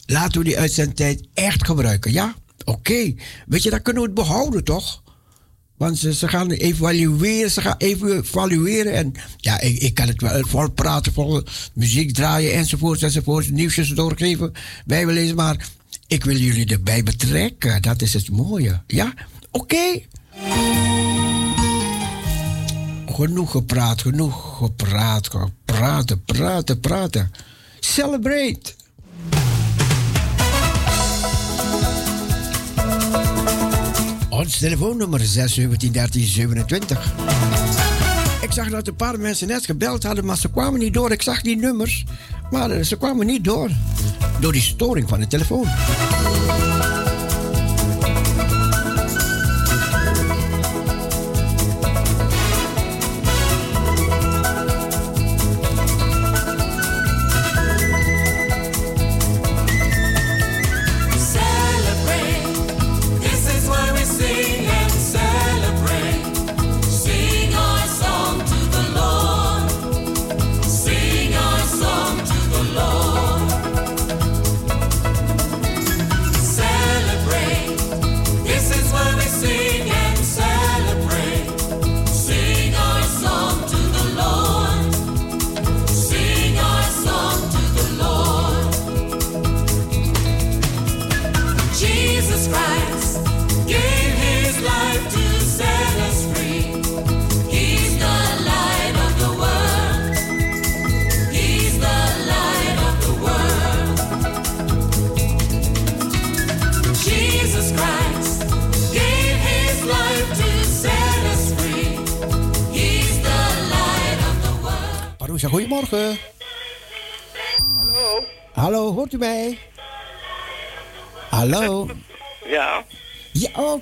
laten we die uitzendtijd echt gebruiken, ja? Oké, weet je, dat kunnen we het behouden, toch? Want ze, gaan evalueren, ze gaan evalueren. En ja, ik, ik kan het wel vol praten, vol muziek draaien enzovoort, enzovoort. Nieuwsjes doorgeven, bijbel lezen. Maar ik wil jullie erbij betrekken. Dat is het mooie. Ja, oké. Genoeg gepraat, genoeg gepraat. Praten, praten, praten. Celebrate. Ons telefoonnummer is 617 Ik zag dat een paar mensen net gebeld hadden, maar ze kwamen niet door. Ik zag die nummers, maar ze kwamen niet door. Door die storing van de telefoon.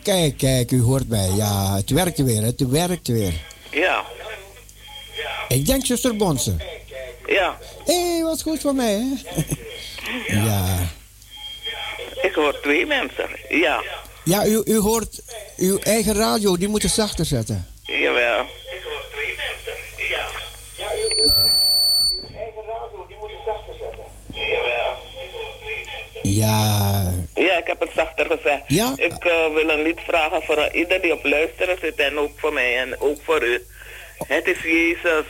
Kijk, kijk, u hoort mij. Ja, het werkt weer, het werkt weer. ja, Ik denk zuster Bonse. ja. Hé, hey, wat goed voor mij, hè? ja. Ik hoor twee mensen. Ja, Ja, u, u hoort uw eigen radio, die moet je zachter zetten. jawel. Ja, Ja, ik heb het zachter gezegd. Ja? Ik eh, wil een lied vragen voor ieder die op luisteren zit en ook voor mij en ook voor u. Het is Jezus.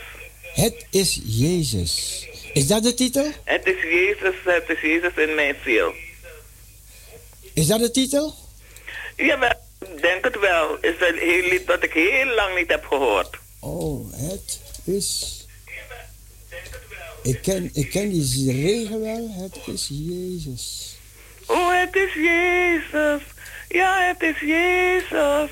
het is Jezus. Is dat de titel? Het is Jezus, het is Jezus in mijn ziel. Is dat de titel? Jawel, ik denk het wel. is een heel lied dat ik heel lang niet heb gehoord. Oh, het is. Ik ken, ik ken die regel wel. Het is Jezus. Oh, het is Jezus. Ja, het is Jezus.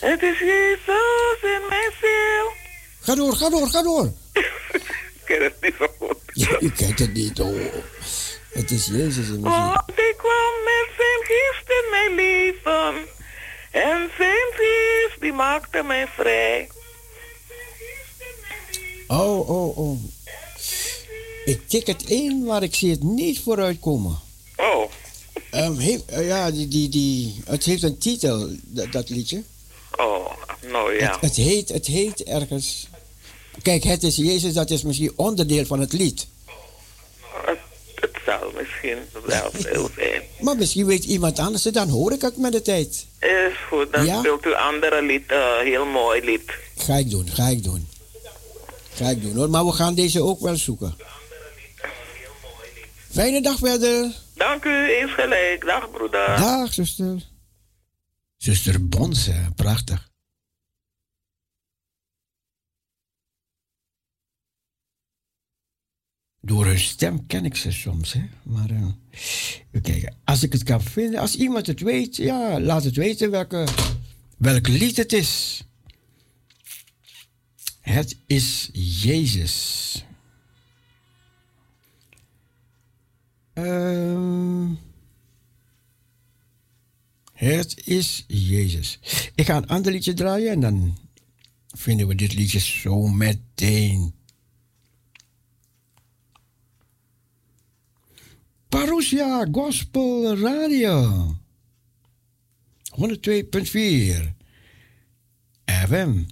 Het is Jezus in mijn ziel. Ga door, ga door, ga door. (laughs) Ik ken het niet zo goed. Ja, u kent het niet, oh. Het is Jezus in mijn ziel. Want ik kwam met zijn geest in mijn leven. En zijn geest die maakte mij vrij. Oh, oh, oh. Ik tik het in, maar ik zie het niet vooruitkomen. Oh, Heeft- eh, ja, die, die, die, het heeft een titel, dat, dat liedje. oh, nou ja. Het, het, heet, het heet ergens. Kijk, het is Jezus, dat is misschien onderdeel van het lied. Het, het zal misschien wel (laughs) zo zijn. Maar misschien weet iemand anders het, dan hoor ik het met de tijd. Is goed, dan Ja? speelt u andere lied, eh, heel mooi lied. Ga ik doen, ga ik doen. Ga ik doen hoor, maar we gaan deze ook wel zoeken. Fijne dag verder. Dank u, eens gelijk. Dag broeder. Dag, zuster. Zuster Bonse, prachtig. Door hun stem ken ik ze soms, hè. Maar even kijken. Als ik het kan vinden, als iemand het weet, ja, laat het weten welke, welk lied het is. Het is Jezus. Ehm... Het is Jezus. Ik ga een ander liedje draaien en dan vinden we dit liedje zo meteen. Parousia Gospel Radio. 102.4 FM.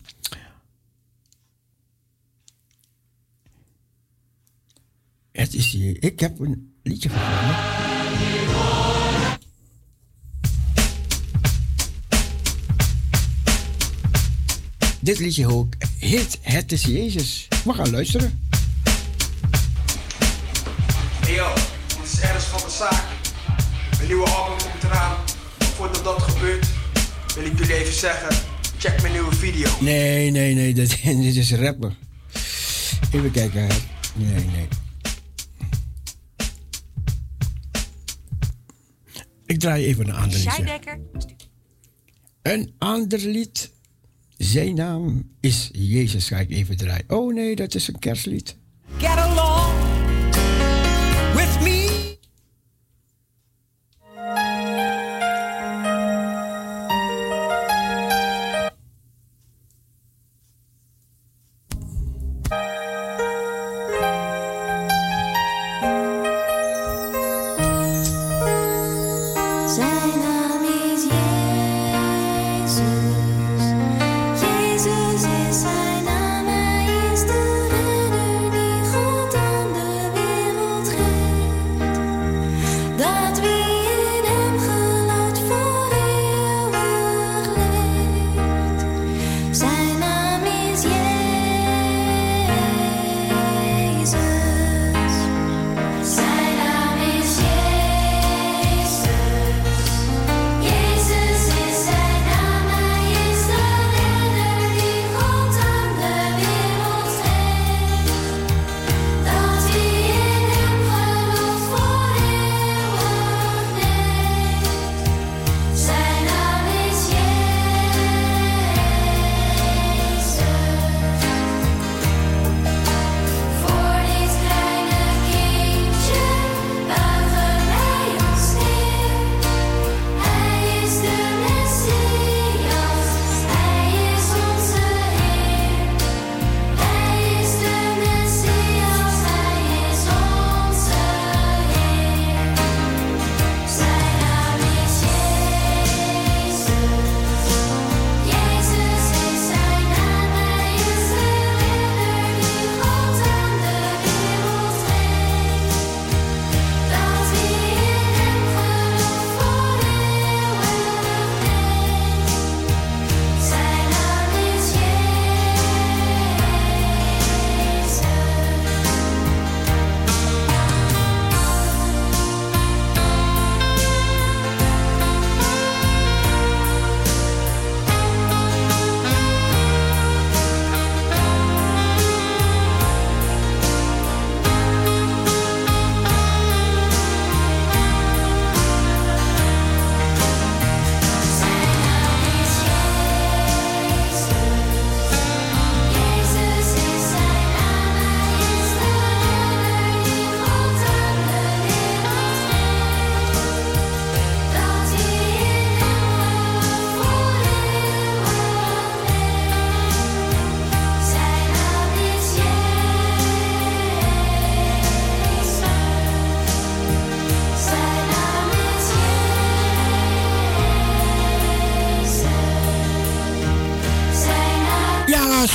Het is hier. Ik heb een liedje. Dit liedje ook heet Het is Jezus. We gaan luisteren. Hey yo, dit is Ernst van de Zaak. Mijn nieuwe album komt eraan. Voordat dat gebeurt, wil ik jullie even zeggen: check mijn nieuwe video. Nee, nee, nee, dit, (laughs) dit is rapper. Even kijken. Nee, nee. Ik draai even een ander liedje. Een ander lied. Zijn naam is Jezus, ga ik even draaien. Oh nee, dat is een kerstlied.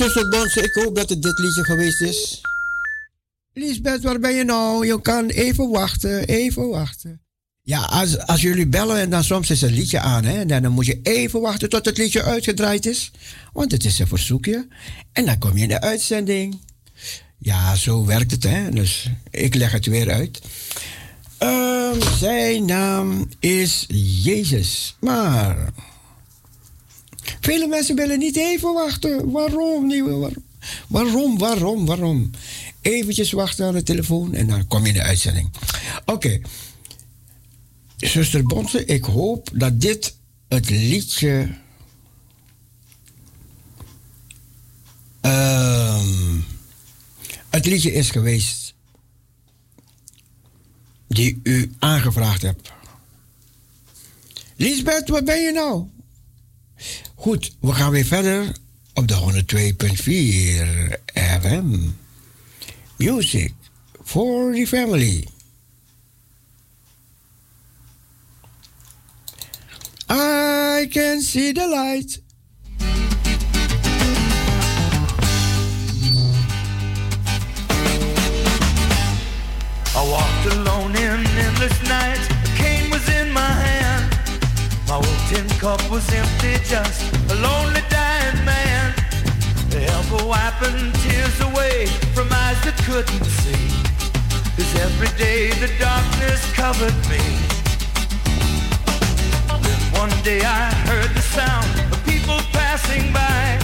Zuster Bonse, ik hoop dat het dit liedje geweest is. Lisbeth, waar ben je nou? Je kan even wachten, even wachten. Ja, als, als jullie bellen en dan soms is een liedje aan, hè, en dan moet je even wachten tot het liedje uitgedraaid is. Want het is een verzoekje. En dan kom je in de uitzending. Ja, zo werkt het, hè. Dus ik leg het weer uit. Ehm, zijn naam is Jezus. Maar vele mensen willen niet even wachten. Waarom niet? Waar- Waarom, waarom, waarom? Eventjes wachten aan de telefoon en dan kom je in de uitzending. Oké. Zuster Bonte, ik hoop dat dit het liedje. ehm, het liedje is geweest die u aangevraagd hebt. Lisbeth, waar ben je nou? Goed, we gaan weer verder op de 102.4 FM. Music for the family. I can see the light. I walked alone in endless nights. My old tin cup was empty, just a lonely dying man. The help wiping tears away from eyes that couldn't see. Cause every day the darkness covered me. Then one day I heard the sound of people passing by.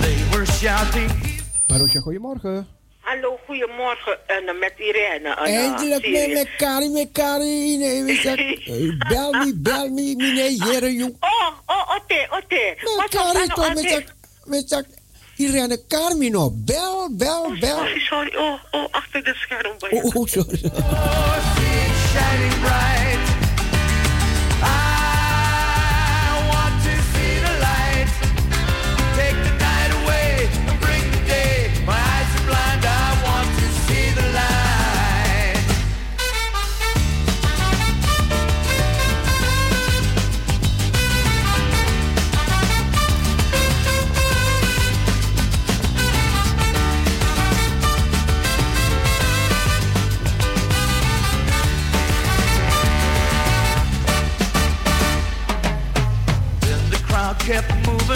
They were shouting. Marusha, goedemorgen. Hallo, goedemorgen. En eh, met Irene. En, eh, Eindelijk met Sirius. me, Kari, met Kari. Nee, we zeggen, eh, bel me, bel me, meneer Jerejoe. (laughs) Oh, oh, oké, oké. Met Wat Kari was toch, met nou zeg, met zeg, Irene Carmino. Bel, bel, bel. Sorry, sorry. Oh, oh, achter de scherm. bij Oh, oh, sorry. shining bright.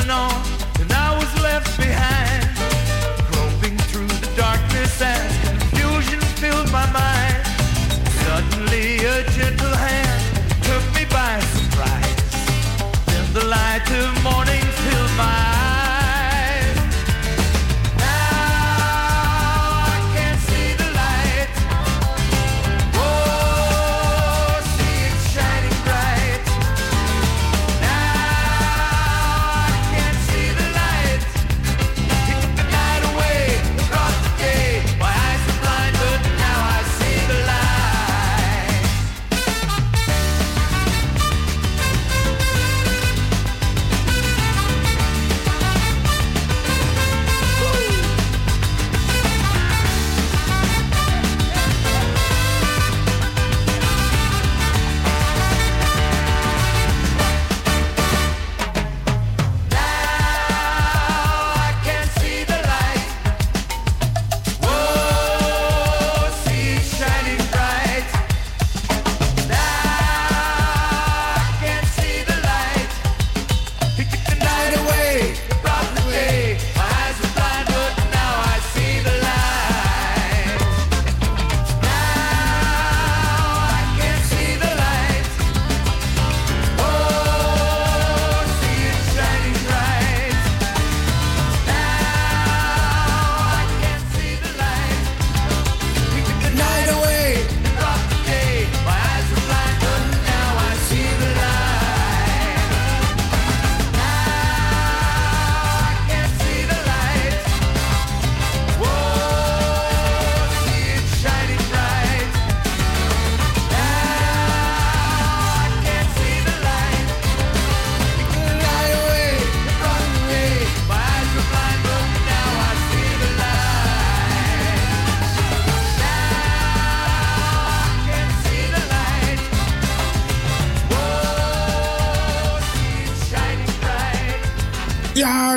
no.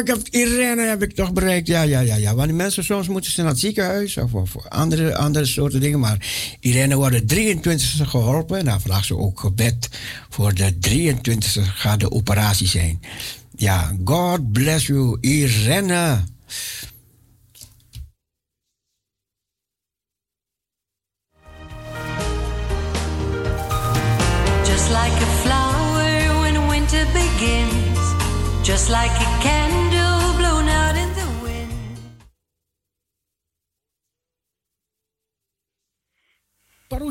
Ik heb Irene heb ik toch bereikt. Ja, ja, ja, ja. Want die mensen soms moeten ze naar het ziekenhuis of, of andere, andere soorten dingen. Maar Irene wordt de 23e geholpen. En dan vraagt ze ook gebed voor de 23e gaat de operatie zijn. Ja, God bless you, Irene.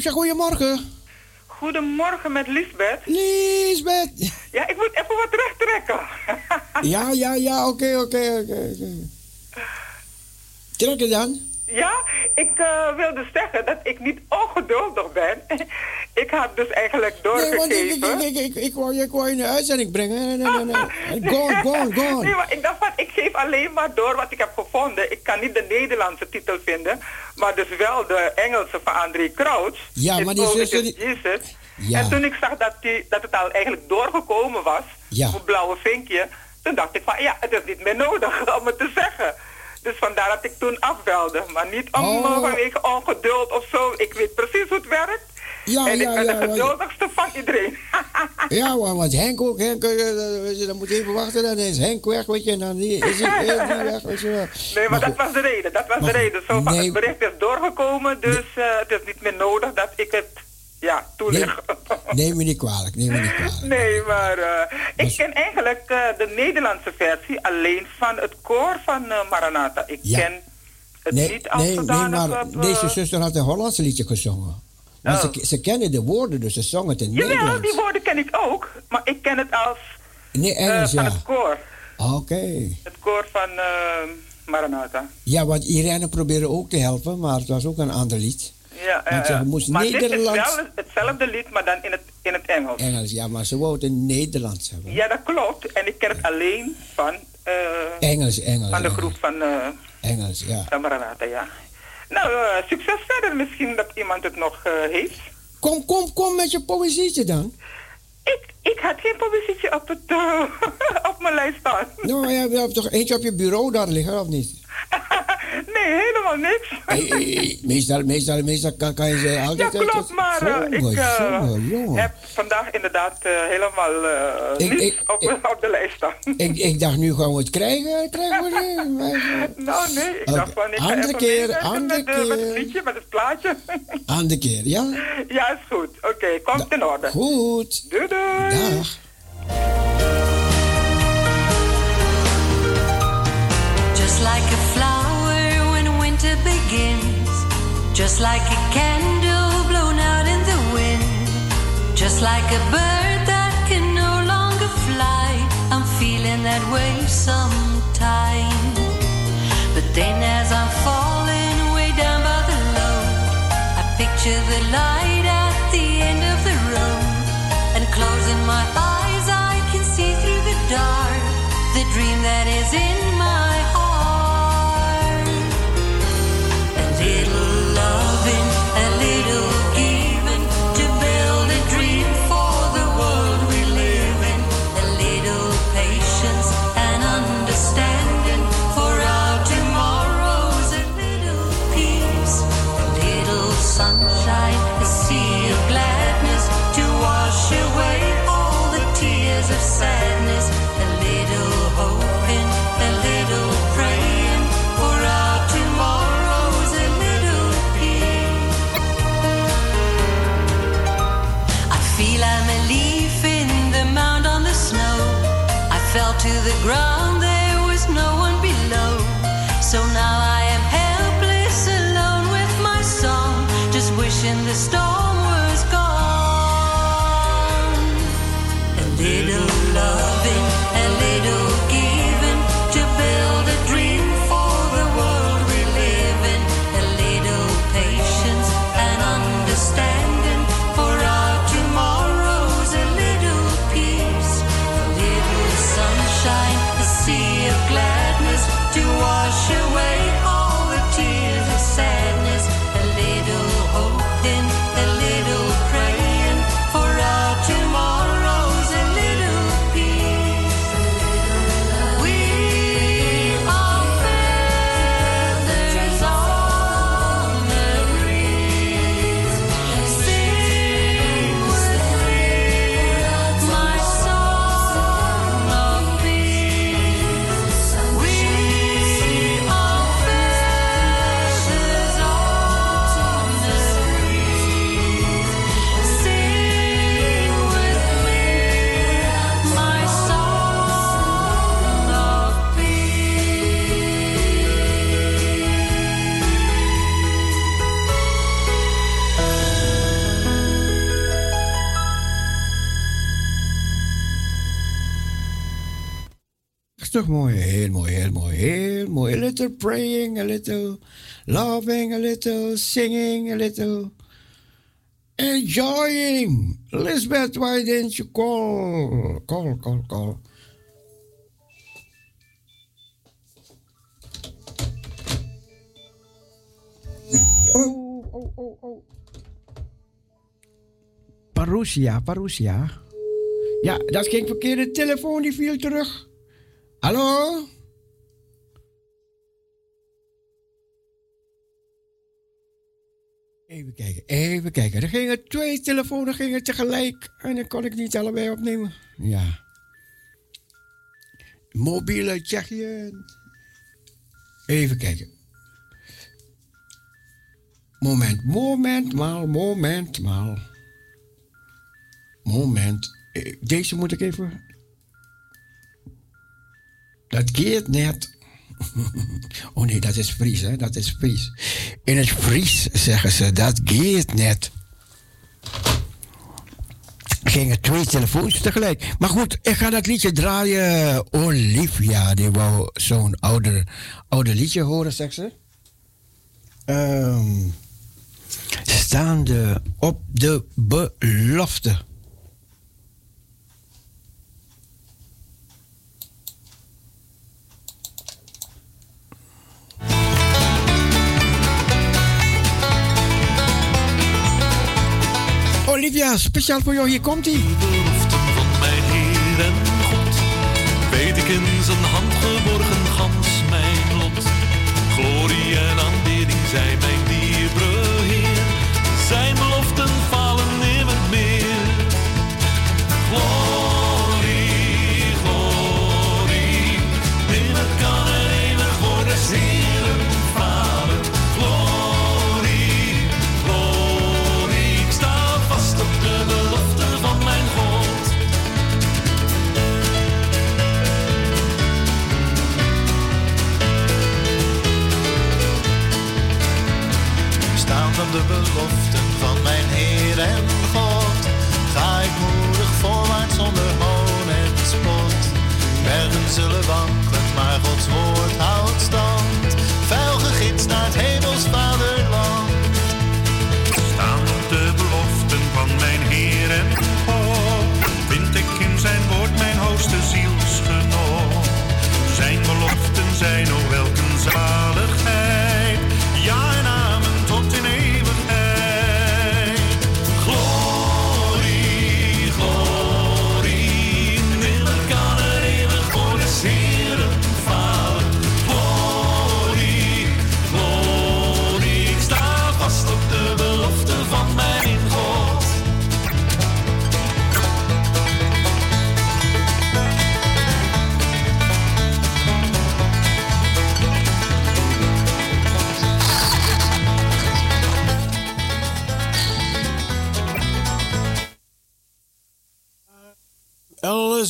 Parousia, goedemorgen. Goedemorgen met Lisbeth. Lisbeth. Ja, ik moet even wat terugtrekken. Ja, ja, ja, oké, oké, oké. oké. Trek het dan. Ja, ik eh, wilde zeggen dat ik niet ongeduldig ben. (laughs) ik heb dus eigenlijk Nee, want ik, ik, doorgegeven. ik, ik, ik, ik, wou je, ik wou je in de uitzending brengen. Nee, nee, nee. nee. (laughs) Go, go, go. Nee, maar ik dacht van, ik geef alleen maar door wat ik heb gevonden. Ik kan niet de Nederlandse titel vinden, maar dus wel de Engelse van André Crouch. Ja, maar die zuster Is die- Jesus. Ja. En toen ik zag dat, die, dat het al eigenlijk doorgekomen was, Ja. op blauwe vinkje, toen dacht ik van, ja, het is niet meer nodig (laughs) om het te zeggen. Dus vandaar dat ik toen afbelde. Maar niet om Oh. eh, vanwege ongeduld of zo. Ik weet precies hoe het werkt. Ja, en ik ja, ben ja, de want- geduldigste van iedereen. (laughs) Ja, want, Henk ook. Henk, eh, eh, je, dan moet je even wachten. Dan is Henk weg, weet je. En dan is hij is hij weg, weet je wel. Nee, maar, dat was de reden. Dat was Maar de reden. Zo van, nee. Het bericht is doorgekomen, dus eh, het is niet meer nodig dat ik het ja, toelicht. Neem me niet kwalijk, neem me niet kwalijk. Nee, maar eh, ik ken eigenlijk eh, de Nederlandse versie alleen van het koor van eh, Maranatha. Ik Ja. ken het Nee, niet als nee, nee, zodanig maar op, eh, deze zuster had een Hollands liedje gezongen. Oh. ze, ze kennen de woorden, dus ze zongen het in Jawel, Nederlands. die woorden ken ik ook, maar ik ken het als Nee, van ja. het koor. Oké. Het koor van Maranatha. Ja, want Irene probeerde ook te helpen, maar het was ook een ander lied. Ja, Want ze ja. moest maar Nederlands- dit is wel hetzelfde lied, maar dan in het, in het Engels. Engels, ja, maar ze wou het in Nederlands hebben. Ja, dat klopt. En ik ken het alleen van, eh, Engels, Engels. van de Engels. groep van, eh Engels, ja. van Maranatha, ja. Nou, eh, succes verder. Misschien dat iemand het nog eh, heeft. Kom, kom, kom met je poëzietje dan. Ik, ik had geen positie op, het, eh, (laughs) op mijn lijst staan. Nou, ja, je hebt toch eentje op je bureau daar liggen, of niet? (laughs) nee, helemaal niks. Hey, hey, meestal, meestal, meestal kan, kan je ze Ja, altijd... klopt, maar eh, ik jongen. heb vandaag inderdaad eh, helemaal Ik- niets op, op de lijst staan. Ik, ik dacht, nu gaan we het krijgen. krijgen we niet. (laughs) nou, nee, ik dacht van, ik andere keer, andere met, eh, met het keer. liedje, met het plaatje. (laughs) Andere keer, ja? ja, is goed. Oké, komt in orde. Goed. Doei, doei. Dag. Just like a candle blown out in the wind. Just like a bird that can no longer fly. I'm feeling that way sometime. But then as I'm falling way down by the road, I picture the light mooi, heel mooi, heel mooi, heel mooi. A little praying, a little loving, a little singing, a little enjoying. Lisbeth, why didn't you call? Call, call, call. Oh, oh, oh, oh. Parousia, Parousia. Ja, dat ging verkeerde telefoon, die viel terug. Hallo? Even kijken, even kijken. Er gingen twee telefoons gingen tegelijk en dan kon ik niet allebei opnemen. Ja. Mobiele Tsjechië. Even kijken. Moment, moment, maal, moment, maal. Moment. Eh, Deze moet ik even. Dat keert net. (laughs) Oh nee, dat is Fries, hè? Dat is Fries. In het Fries zeggen ze dat keert net. Gingen twee telefoons tegelijk. Maar goed, ik ga dat liedje draaien. Olivia, die wou zo'n ouder, ouder liedje horen, zegt ze. Ehm, staande op de belofte. Olivia, speciaal voor jou, hier komt ie. mijn Heer en God. Weet ik in zijn hand geborgen gans mijn lot. Glorie en aanbidding zijn mijn de beloften van mijn Heer en God, ga ik moedig voorwaarts zonder hoon en spot. Bergen zullen wankelen, maar Gods woord houdt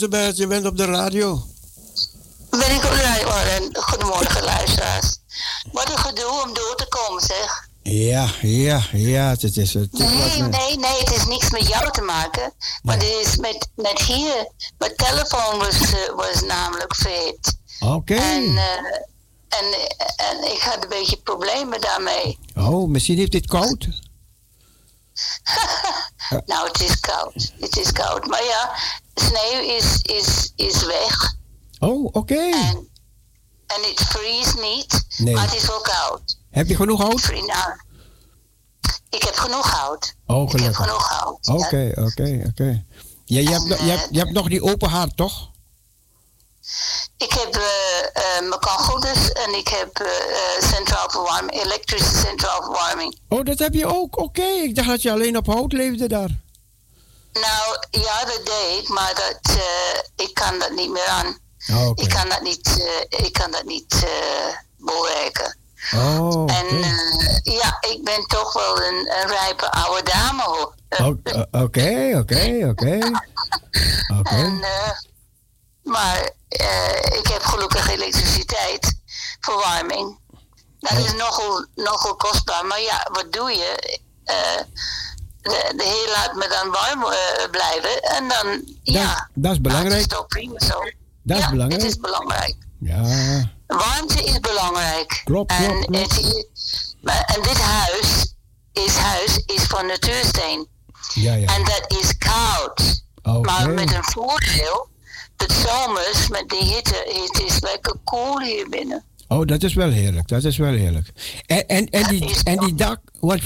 Elizabeth, je bent op de radio. Ben ik op de radio? Oh, en Goedemorgen, luisteraars. Wat een gedoe om door te komen, zeg. Ja, ja, ja, het is het. Nee, met- nee, nee, het is niks met jou te maken. Maar het is met, met hier. Mijn telefoon was, eh, was namelijk verhit. Oké. En, eh, en, en ik had een beetje problemen daarmee. Oh, misschien heeft dit koud. (laughs) Nou, het is koud. Het is koud. Maar ja, sneeuw is, is, is weg. Oh, oké. En het vriest niet. Nee. Maar het is wel koud. Heb je genoeg hout? Nou, ik heb genoeg hout. Oh, Ik heb genoeg hout. Oké, oké, oké. Ja, je, hebt, nog- je, hebt, je hebt nog die open haard, toch? Ik heb eh eh mijn kacheltjes en ik heb eh, eh, centraal verwarming, elektrische centraal verwarming. Oh, dat heb je ook? Oké, ik dacht dat je alleen op hout leefde daar. Nou, ja, dat deed ik, maar dat, eh, ik kan dat niet meer aan. Oh, oké. Ik kan dat niet, eh, ik kan dat niet eh bewerken. Oh. En ja, ik ben toch wel een, een rijpe oude dame hoor. Oké, oké, oké. (laughs) Oké. Maar eh, ik heb gelukkig elektriciteit, verwarming. Dat is nogal, nogal kostbaar, maar ja, wat doe je? De, de Heer laat me dan warm eh, blijven en dan, ja. dat is belangrijk. Dat is toch prima zo. Dat is belangrijk. het is belangrijk. Ja, Warmte is belangrijk. Klopt, en, klopt, klopt. Het, maar, en dit huis is, huis is van natuursteen. ja, ja. En dat is koud. Maar met een voordeel. Het zomers met die hitte, het is lekker koel hier binnen. Oh, dat is wel heerlijk. Dat is wel heerlijk. En, en, en, die, en die dak, wat,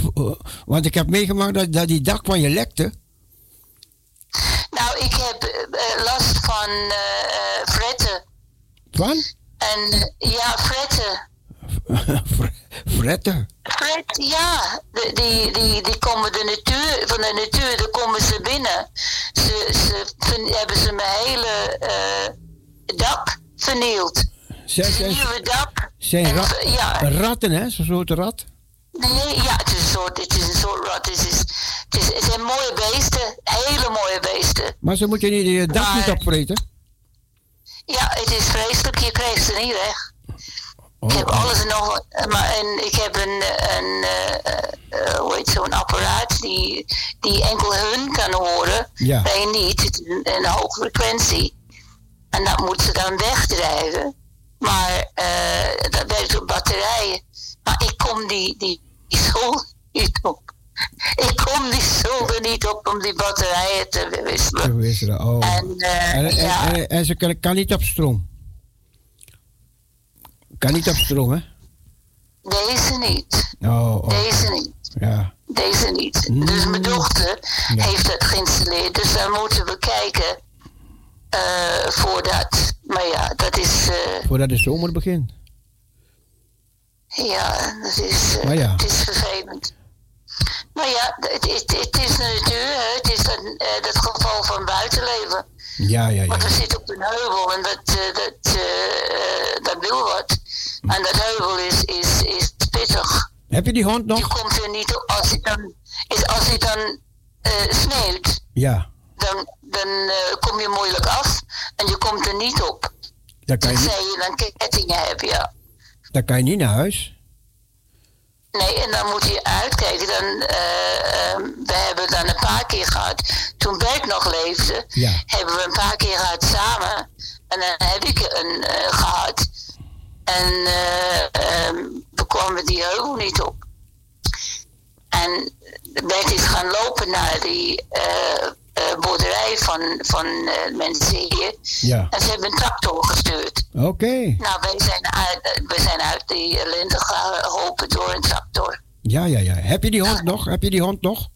want ik heb meegemaakt dat, dat die dak van je lekte. Nou, ik heb eh, last van eh, fretten. Van? En ja, fretten. (laughs) Fretten. Fred, ja, de- die, die, die komen de natuur, van de natuur, daar komen ze binnen. Ze, ze hebben ze mijn hele dak vernield. Zijn, zijn, nieuwe zijn En, ra- eh, ja. ratten, hè? Zo'n soort rat. Nee, ja, het is een soort, het is een soort rat. Het, is, het, is, het zijn mooie beesten, hele mooie beesten. Maar ze moeten niet je dak niet opvreten. Ja, het is vreselijk, je krijgt ze niet weg. Oh, ik heb alles nog, maar en ik heb een, een eh, eh, hoe heet zo'n apparaat die, die enkel hun kan horen, Ja. wij niet, het is een, een hoge frequentie. En dat moet ze dan wegdrijven. Maar eh, dat werkt op batterijen. Maar ik kom die, die, die zolder niet op. Ik kom die zolder niet op om die batterijen te wisselen. Te wisselen, oh. En, eh, en, en, ja. en, en ze kan, kan niet op stroom. Kan niet op stroom, hè? Deze niet. Oh, oh. Deze niet. Ja. Deze niet. Dus mijn dochter heeft dat geïnstalleerd. Dus dan moeten we kijken eh voordat. Maar ja, dat is. eh, Voordat de zomer begint. ja, dat is, eh, Maar ja. het is vervelend. Maar ja, het, het, het is de natuur. Het is dat, eh, dat geval van buitenleven. Ja, ja, ja. Want we zitten op een heuvel en dat, dat, dat wil wat. En dat heuvel is, is, is pittig. Heb je die hond nog? Je komt er niet op als het dan, als het dan sneeuwt. Ja. Dan, dan eh, kom je moeilijk af en je komt er niet op. Dan kan je, Tenzij niet, je dan kettingen hebt, ja. dan kan je niet naar huis. Nee, en dan moet je uitkijken. Dan, eh, eh, we hebben dan een paar keer gehad. Toen Bert nog leefde, Ja. hebben we een paar keer gehad samen. En dan heb ik een eh, gehad. En eh, ehm, we kwamen die heuvel niet op. En Bert is gaan lopen naar die boerderij van, van eh, mensen hier. Ja. En ze hebben een tractor gestuurd. Oké. Nou, wij zijn uit, eh, wij zijn uit die ellende geholpen door een tractor. Ja, ja, ja. Heb je die hond nog? Heb je die hond nog?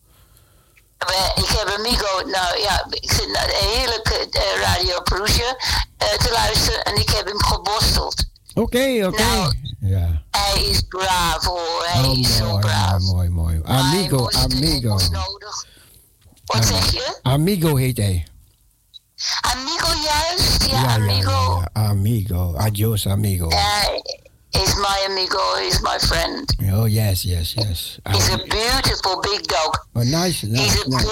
Ik heb een Migo, nou ja, ik zit naar een heerlijke eh, Radio Perusia eh, te luisteren en ik heb hem gebosteld. Oké, oké. Nou, ja. Hij is braaf hoor, hij Oh, is zo mooi, braaf. mooi, mooi. Amigo, amigo. Wat zeg je? Amigo heet hij. Amigo juist, ja, Ja, amigo. ja, ja. Amigo. Adios, amigo. Hij is my amigo, is my friend. Oh, yes, yes, yes. He's a beautiful big dog. Oh, nice, He's nice, a nice.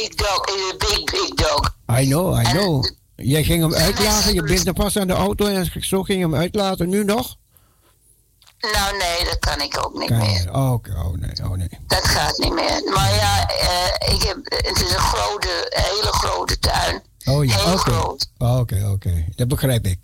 big dog, he's a big, big dog. I know, I know. Jij ging hem uitlaten, je bent er vast aan de auto en zo ging je hem uitlaten. Nu nog? Nou nee, dat kan ik ook niet Kan meer. Oh, oké, oh nee, oh nee. Dat gaat niet meer. Maar ja, eh, ik heb, het is een grote, hele grote tuin. Oh ja, Heel oké. groot. Oké, oké. Dat begrijp ik.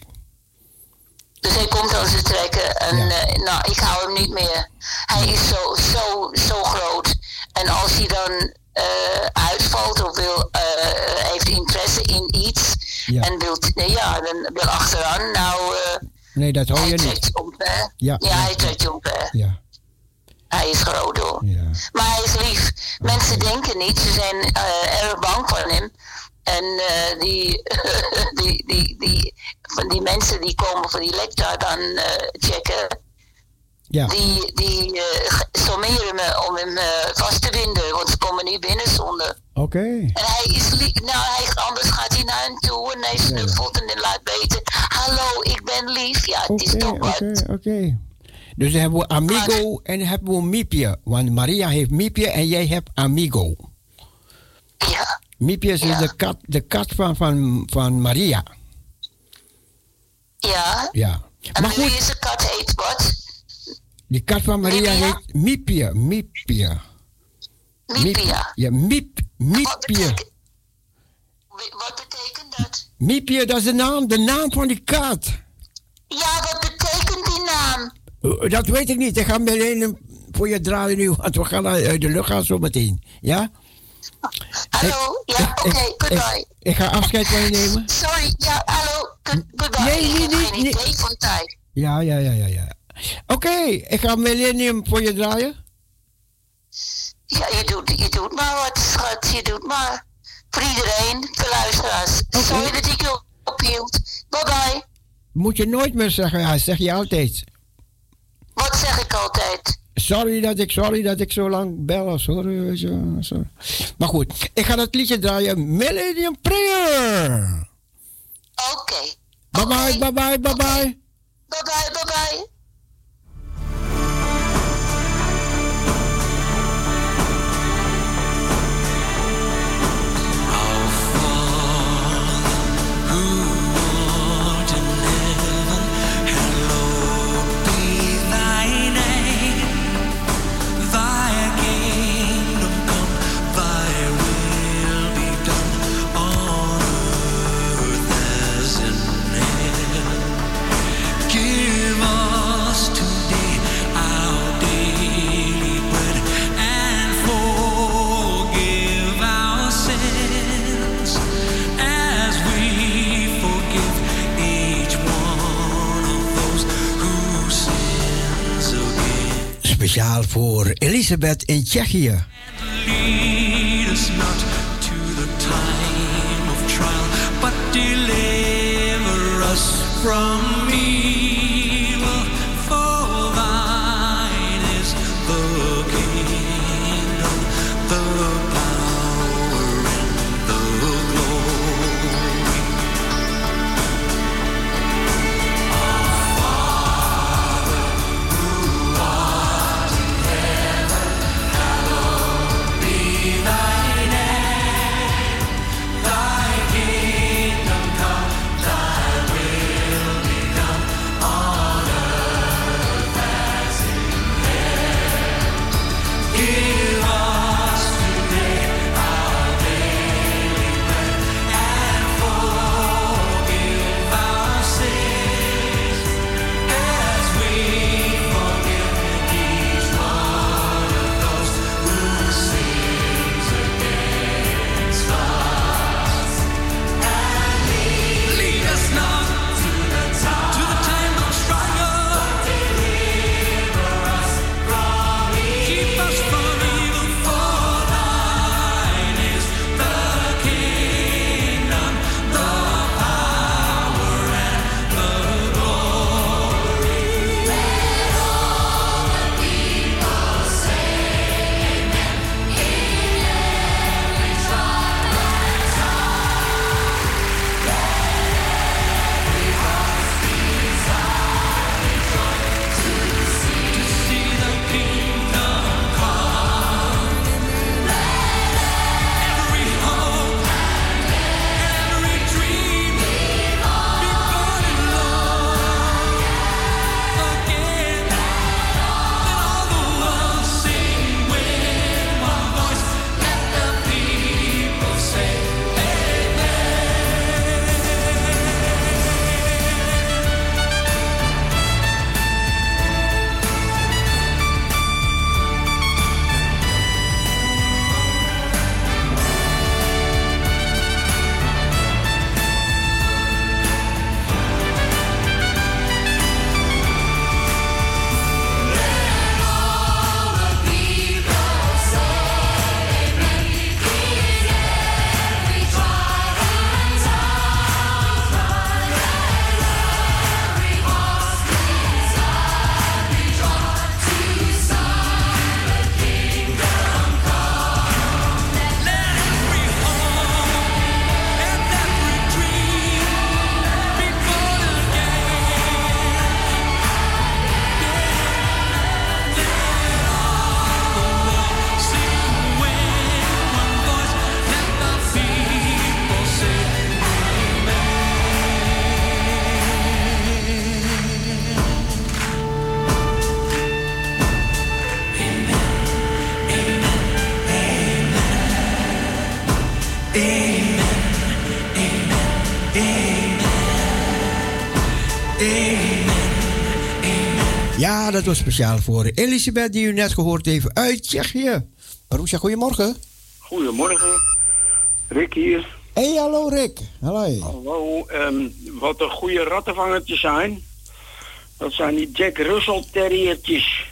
Dus hij komt aan zijn trekken en eh, nou, ik hou hem niet meer. Hij is zo, zo, zo groot. En als hij dan eh, uitvalt of wil, heeft interesse in iets Ja. en wil, nee, ja, dan wil achteraan, nou, Nee, dat hoor hij je trekt niet. omver. Ja, Ja, hij trekt omver. Ja. Hij is groot hoor. Ja. Maar hij is lief. Mensen denken niet, ze zijn eh, erg bang van hem. En eh, die, (laughs) die, die, die, van die mensen die komen voor die lector dan eh, checken, Ja. die, die eh, sommeren me om hem eh, vast te binden, want ze komen niet binnen zonder. Oké. En hij is lief, nou hij, anders gaat hij naar hem toe en hij snuffelt en hij laat weten, hallo, ik ben lief. Ja, het is toch wat. oké, oké. Dus dan hebben we Amigo en dan hebben we Miepje. Want Maria heeft Miepje en jij hebt Amigo. Ja. Miepje is de kat, de kat van, van, van Maria. Ja. Ja. En Maar wie goed, is de kat heet wat? Die kat van Maria heet Miepje. Miepje. Miepia. Ja, Miep. Miepje. Wat betekent Miepje, dat is de naam, de naam van die kat. Ja, wat betekent die naam? Uh, Dat weet ik niet. Ik ga meteen voor je draaien nu, want we gaan uit de lucht gaan zo meteen. Ja? Hallo? Ja, oké, goodbye. Ik, ik ga afscheid van je nemen. Sorry, ja, hallo, good- goodbye. Nee, ik nee, nee, geen nee. idee van tijd. Ja, ja, ja, ja, ja. Oké, ik ga Millennium voor je draaien. Ja, je doet, je doet maar wat, schat, je doet maar. Voor iedereen, voor luisteraars. Sorry dat ik je ophield. Bye bye. Moet je nooit meer zeggen, ja, zeg je altijd. Wat zeg ik altijd? Sorry dat ik, sorry dat ik zo lang bel. Sorry. Maar goed, ik ga dat liedje draaien. Millennium Prayer. Oké. Bye bye, bye bye, bye bye. Bye bye, bye bye. Give Speciaal voor Elisabeth in Tsjechië. Lead us dat was speciaal voor Elisabeth, die u net gehoord heeft uit Tsjechië. Marusha, goedemorgen. Goedemorgen. Rick hier. Hey, hallo Rick. Hallo. Hallo. ehm, wat een goede rattenvangertjes zijn. Dat zijn die Jack Russell terriertjes.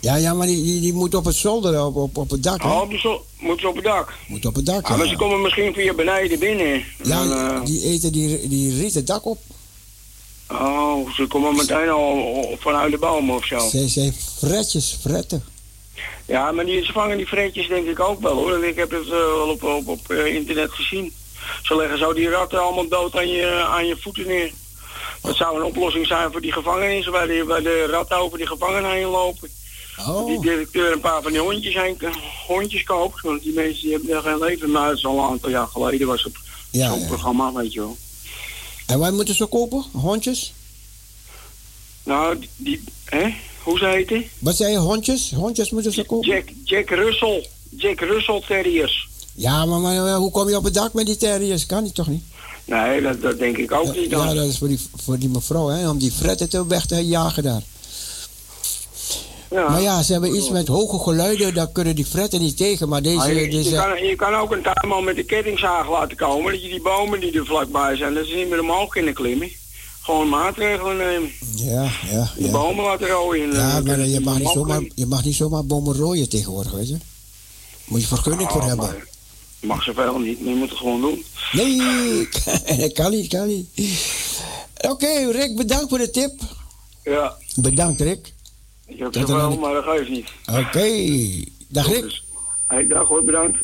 Ja, ja, maar die, die, die moet op het zolder, op, op, op het dak. Hè? Oh, zo, moeten ze op het dak. Moet op het dak, Ah, maar ja. ze komen misschien via beneden binnen. Ja, Dan, eh, die eten die, die rieten dak op. oh, ze komen meteen al vanuit de boom of zo. Ze zijn fretjes, fretten. Ja, maar die, ze vangen die vreetjes denk ik ook wel hoor. Ik heb het eh, wel op, op, op eh, internet gezien. Ze leggen zo die ratten allemaal dood aan je, aan je voeten neer. Dat zou een oplossing zijn voor die gevangenissen waar de, waar de ratten over die gevangen heen lopen. Oh. Die directeur een paar van die hondjes, heen, hondjes koopt. Want die mensen die hebben geen leven. Maar het is al een aantal jaar geleden was het Ja, zo'n ja. programma, weet je wel. En wij moeten ze kopen, hondjes? Nou, die, hè? Hoe ze heten? Wat zei je, hondjes? Hondjes moeten ze kopen? Jack, Jack Russell. Jack Russell Terriers. Ja, maar, maar, maar hoe kom je op het dak met die terriers? Kan die toch niet? Nee, dat, dat denk ik ook niet. Dan. Ja, dat is voor die, voor die mevrouw, hè, om die fretten te weg te jagen daar. Ja. Maar ja, ze hebben iets met hoge geluiden, daar kunnen die fretten niet tegen. Maar deze, je, je deze kan, je kan ook een tuinman met de kettingzaag laten komen. Dat je die bomen die er vlakbij zijn, dat ze niet meer omhoog kunnen klimmen. Gewoon maatregelen nemen. ja, ja, De ja. bomen laten rooien. en, Ja, eh, maar je mag, niet zomaar, je mag niet zomaar bomen rooien tegenwoordig, weet je. Moet je vergunning Oh, voor hebben. maar Je mag zoveel niet, maar je moet het gewoon doen. Nee, (laughs) dat kan niet, kan niet. Oké, Rick, bedankt voor de tip. Ja, Bedankt, Rick. Ik heb Dat dan- maar dat geeft niet. Oké, dag Rick. Hey, dag hoor, bedankt.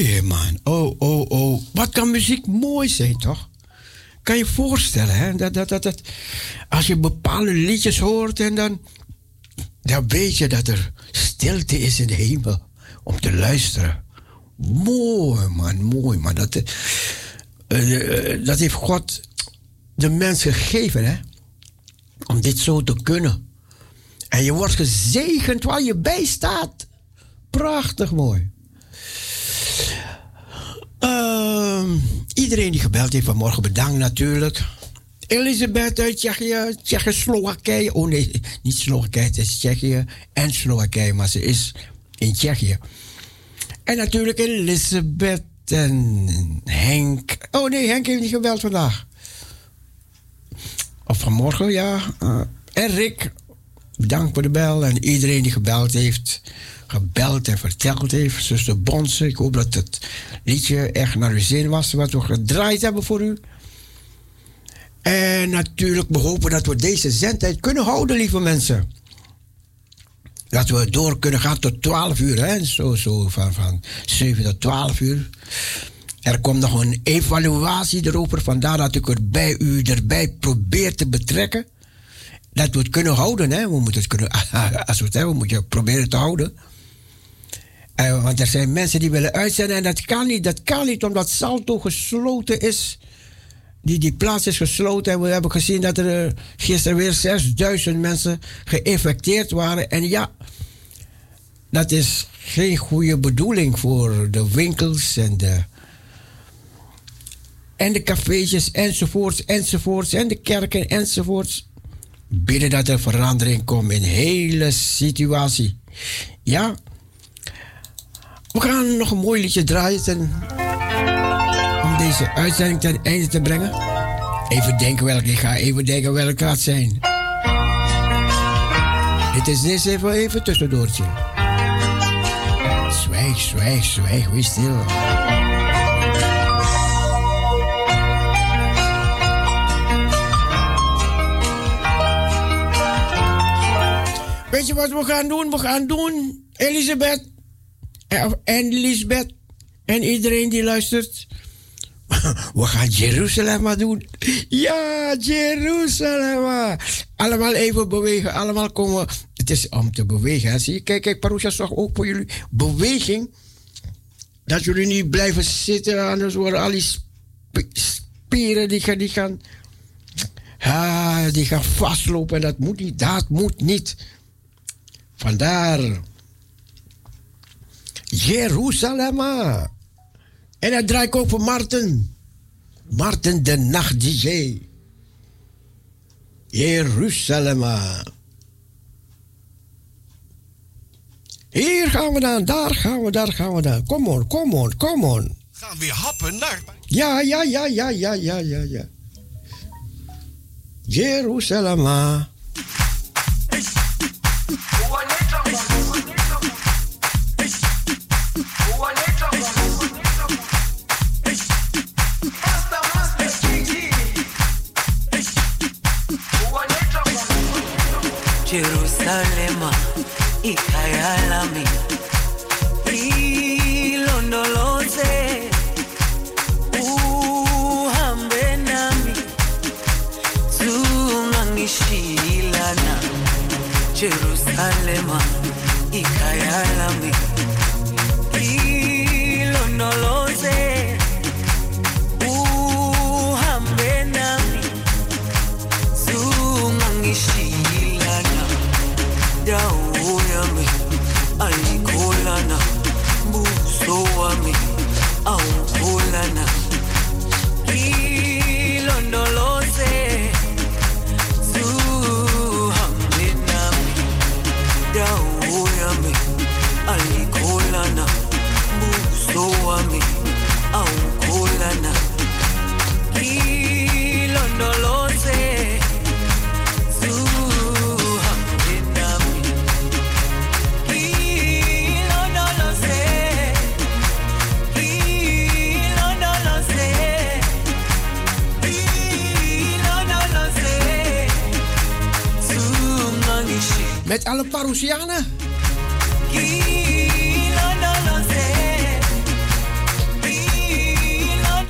Man. Oh, oh, oh. Wat kan muziek mooi zijn, toch? Kan je je voorstellen, hè? Dat, dat, dat, dat, als je bepaalde liedjes hoort en dan, dan weet je dat er stilte is in de hemel om te luisteren. Mooi, man, mooi, man. Dat, eh, eh, dat heeft God de mens gegeven, hè? Om dit zo te kunnen. En je wordt gezegend waar je bij staat. Prachtig mooi. Ehm, iedereen die gebeld heeft vanmorgen, bedankt natuurlijk. Elisabeth uit Tsjechië, Tsjechoslowakije. Oh nee, niet Slowakije, het is Tsjechië en Slowakije, maar ze is in Tsjechië. En natuurlijk Elisabeth en Henk. Oh nee, Henk heeft niet gebeld vandaag. Of vanmorgen, ja. Uh, en Rick, bedankt voor de bel. En iedereen die gebeld heeft, gebeld en verteld heeft. Zuster Bonse, ik hoop dat het liedje echt naar uw zin was. Wat we gedraaid hebben voor u. En natuurlijk, we hopen dat we deze zendtijd kunnen houden, lieve mensen. Dat we door kunnen gaan tot 12 uur, hè? Zo, zo van, van 7 tot 12 uur. Er komt nog een evaluatie erover, vandaar dat ik er bij u erbij probeer te betrekken. Dat we het kunnen houden, hè? We moeten het kunnen, (laughs) als we het hebben, moet je proberen te houden. Uh, want er zijn mensen die willen uitzenden en dat kan niet. Dat kan niet omdat Salto gesloten is. Die, die plaats is gesloten en we hebben gezien dat er uh, gisteren weer 6000 mensen geïnfecteerd waren. En ja, dat is geen goede bedoeling voor de winkels en de, en de cafeetjes enzovoorts enzovoorts en de kerken enzovoorts. Bidden dat er verandering komt in de hele situatie. Ja, we gaan nog een mooi liedje draaien ten, om deze uitzending ten einde te brengen. Even denken welke ik ga, even denken welke gaat zijn. Dit is dit even, even tussendoortje. Zwijg, zwijg, zwijg, wees stil. Wat we gaan doen? We gaan doen, Elisabeth en Lisbeth en iedereen die luistert. (laughs) We gaan Jeruzalem doen. Ja, Jeruzalem. Allemaal even bewegen. Allemaal komen. Het is om te bewegen. Zie je? Kijk, kijk, Parousia zorgt ook voor jullie beweging. Dat jullie niet blijven zitten. Anders worden al die spieren die gaan, die gaan, ah, die gaan vastlopen. Dat moet niet. Dat moet niet. Vandaar. Jeruzalem. En dat draai ik ook voor Marten. Marten de nacht DJ. Jeruzalem. Hier gaan we dan, daar gaan we, daar gaan we dan. Kom on, kom on, kom on. Gaan we weer happen naar... Ja, ja, ja, ja, ja, ja, ja, ja. Jeruzalem. kalema ikayalami lilondoloze uhambe nami zungangishilana jerusalema ikayalami no lo sé. Suhame nami, dawo yami, alikolana, uso wami, awo. met alle parousianen.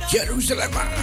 Jeruzalem.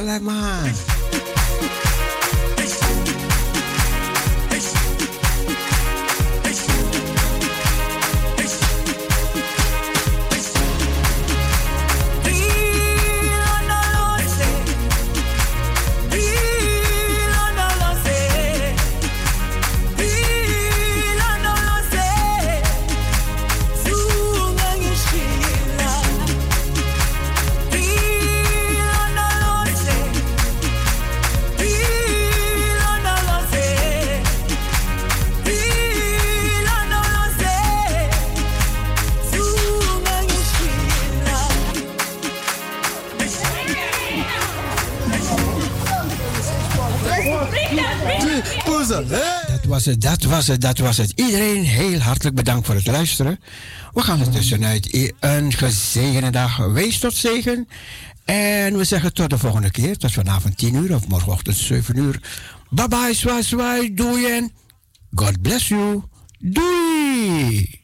Jeruzalem. Ilondoloze, was dat was het. Iedereen heel hartelijk bedankt voor het luisteren. We gaan er tussenuit een gezegende dag. Wees tot zegen. En we zeggen tot de volgende keer. Tot vanavond 10 uur of morgenochtend 7 uur. Bye bye, zwaai. Doei en God bless you. Doei.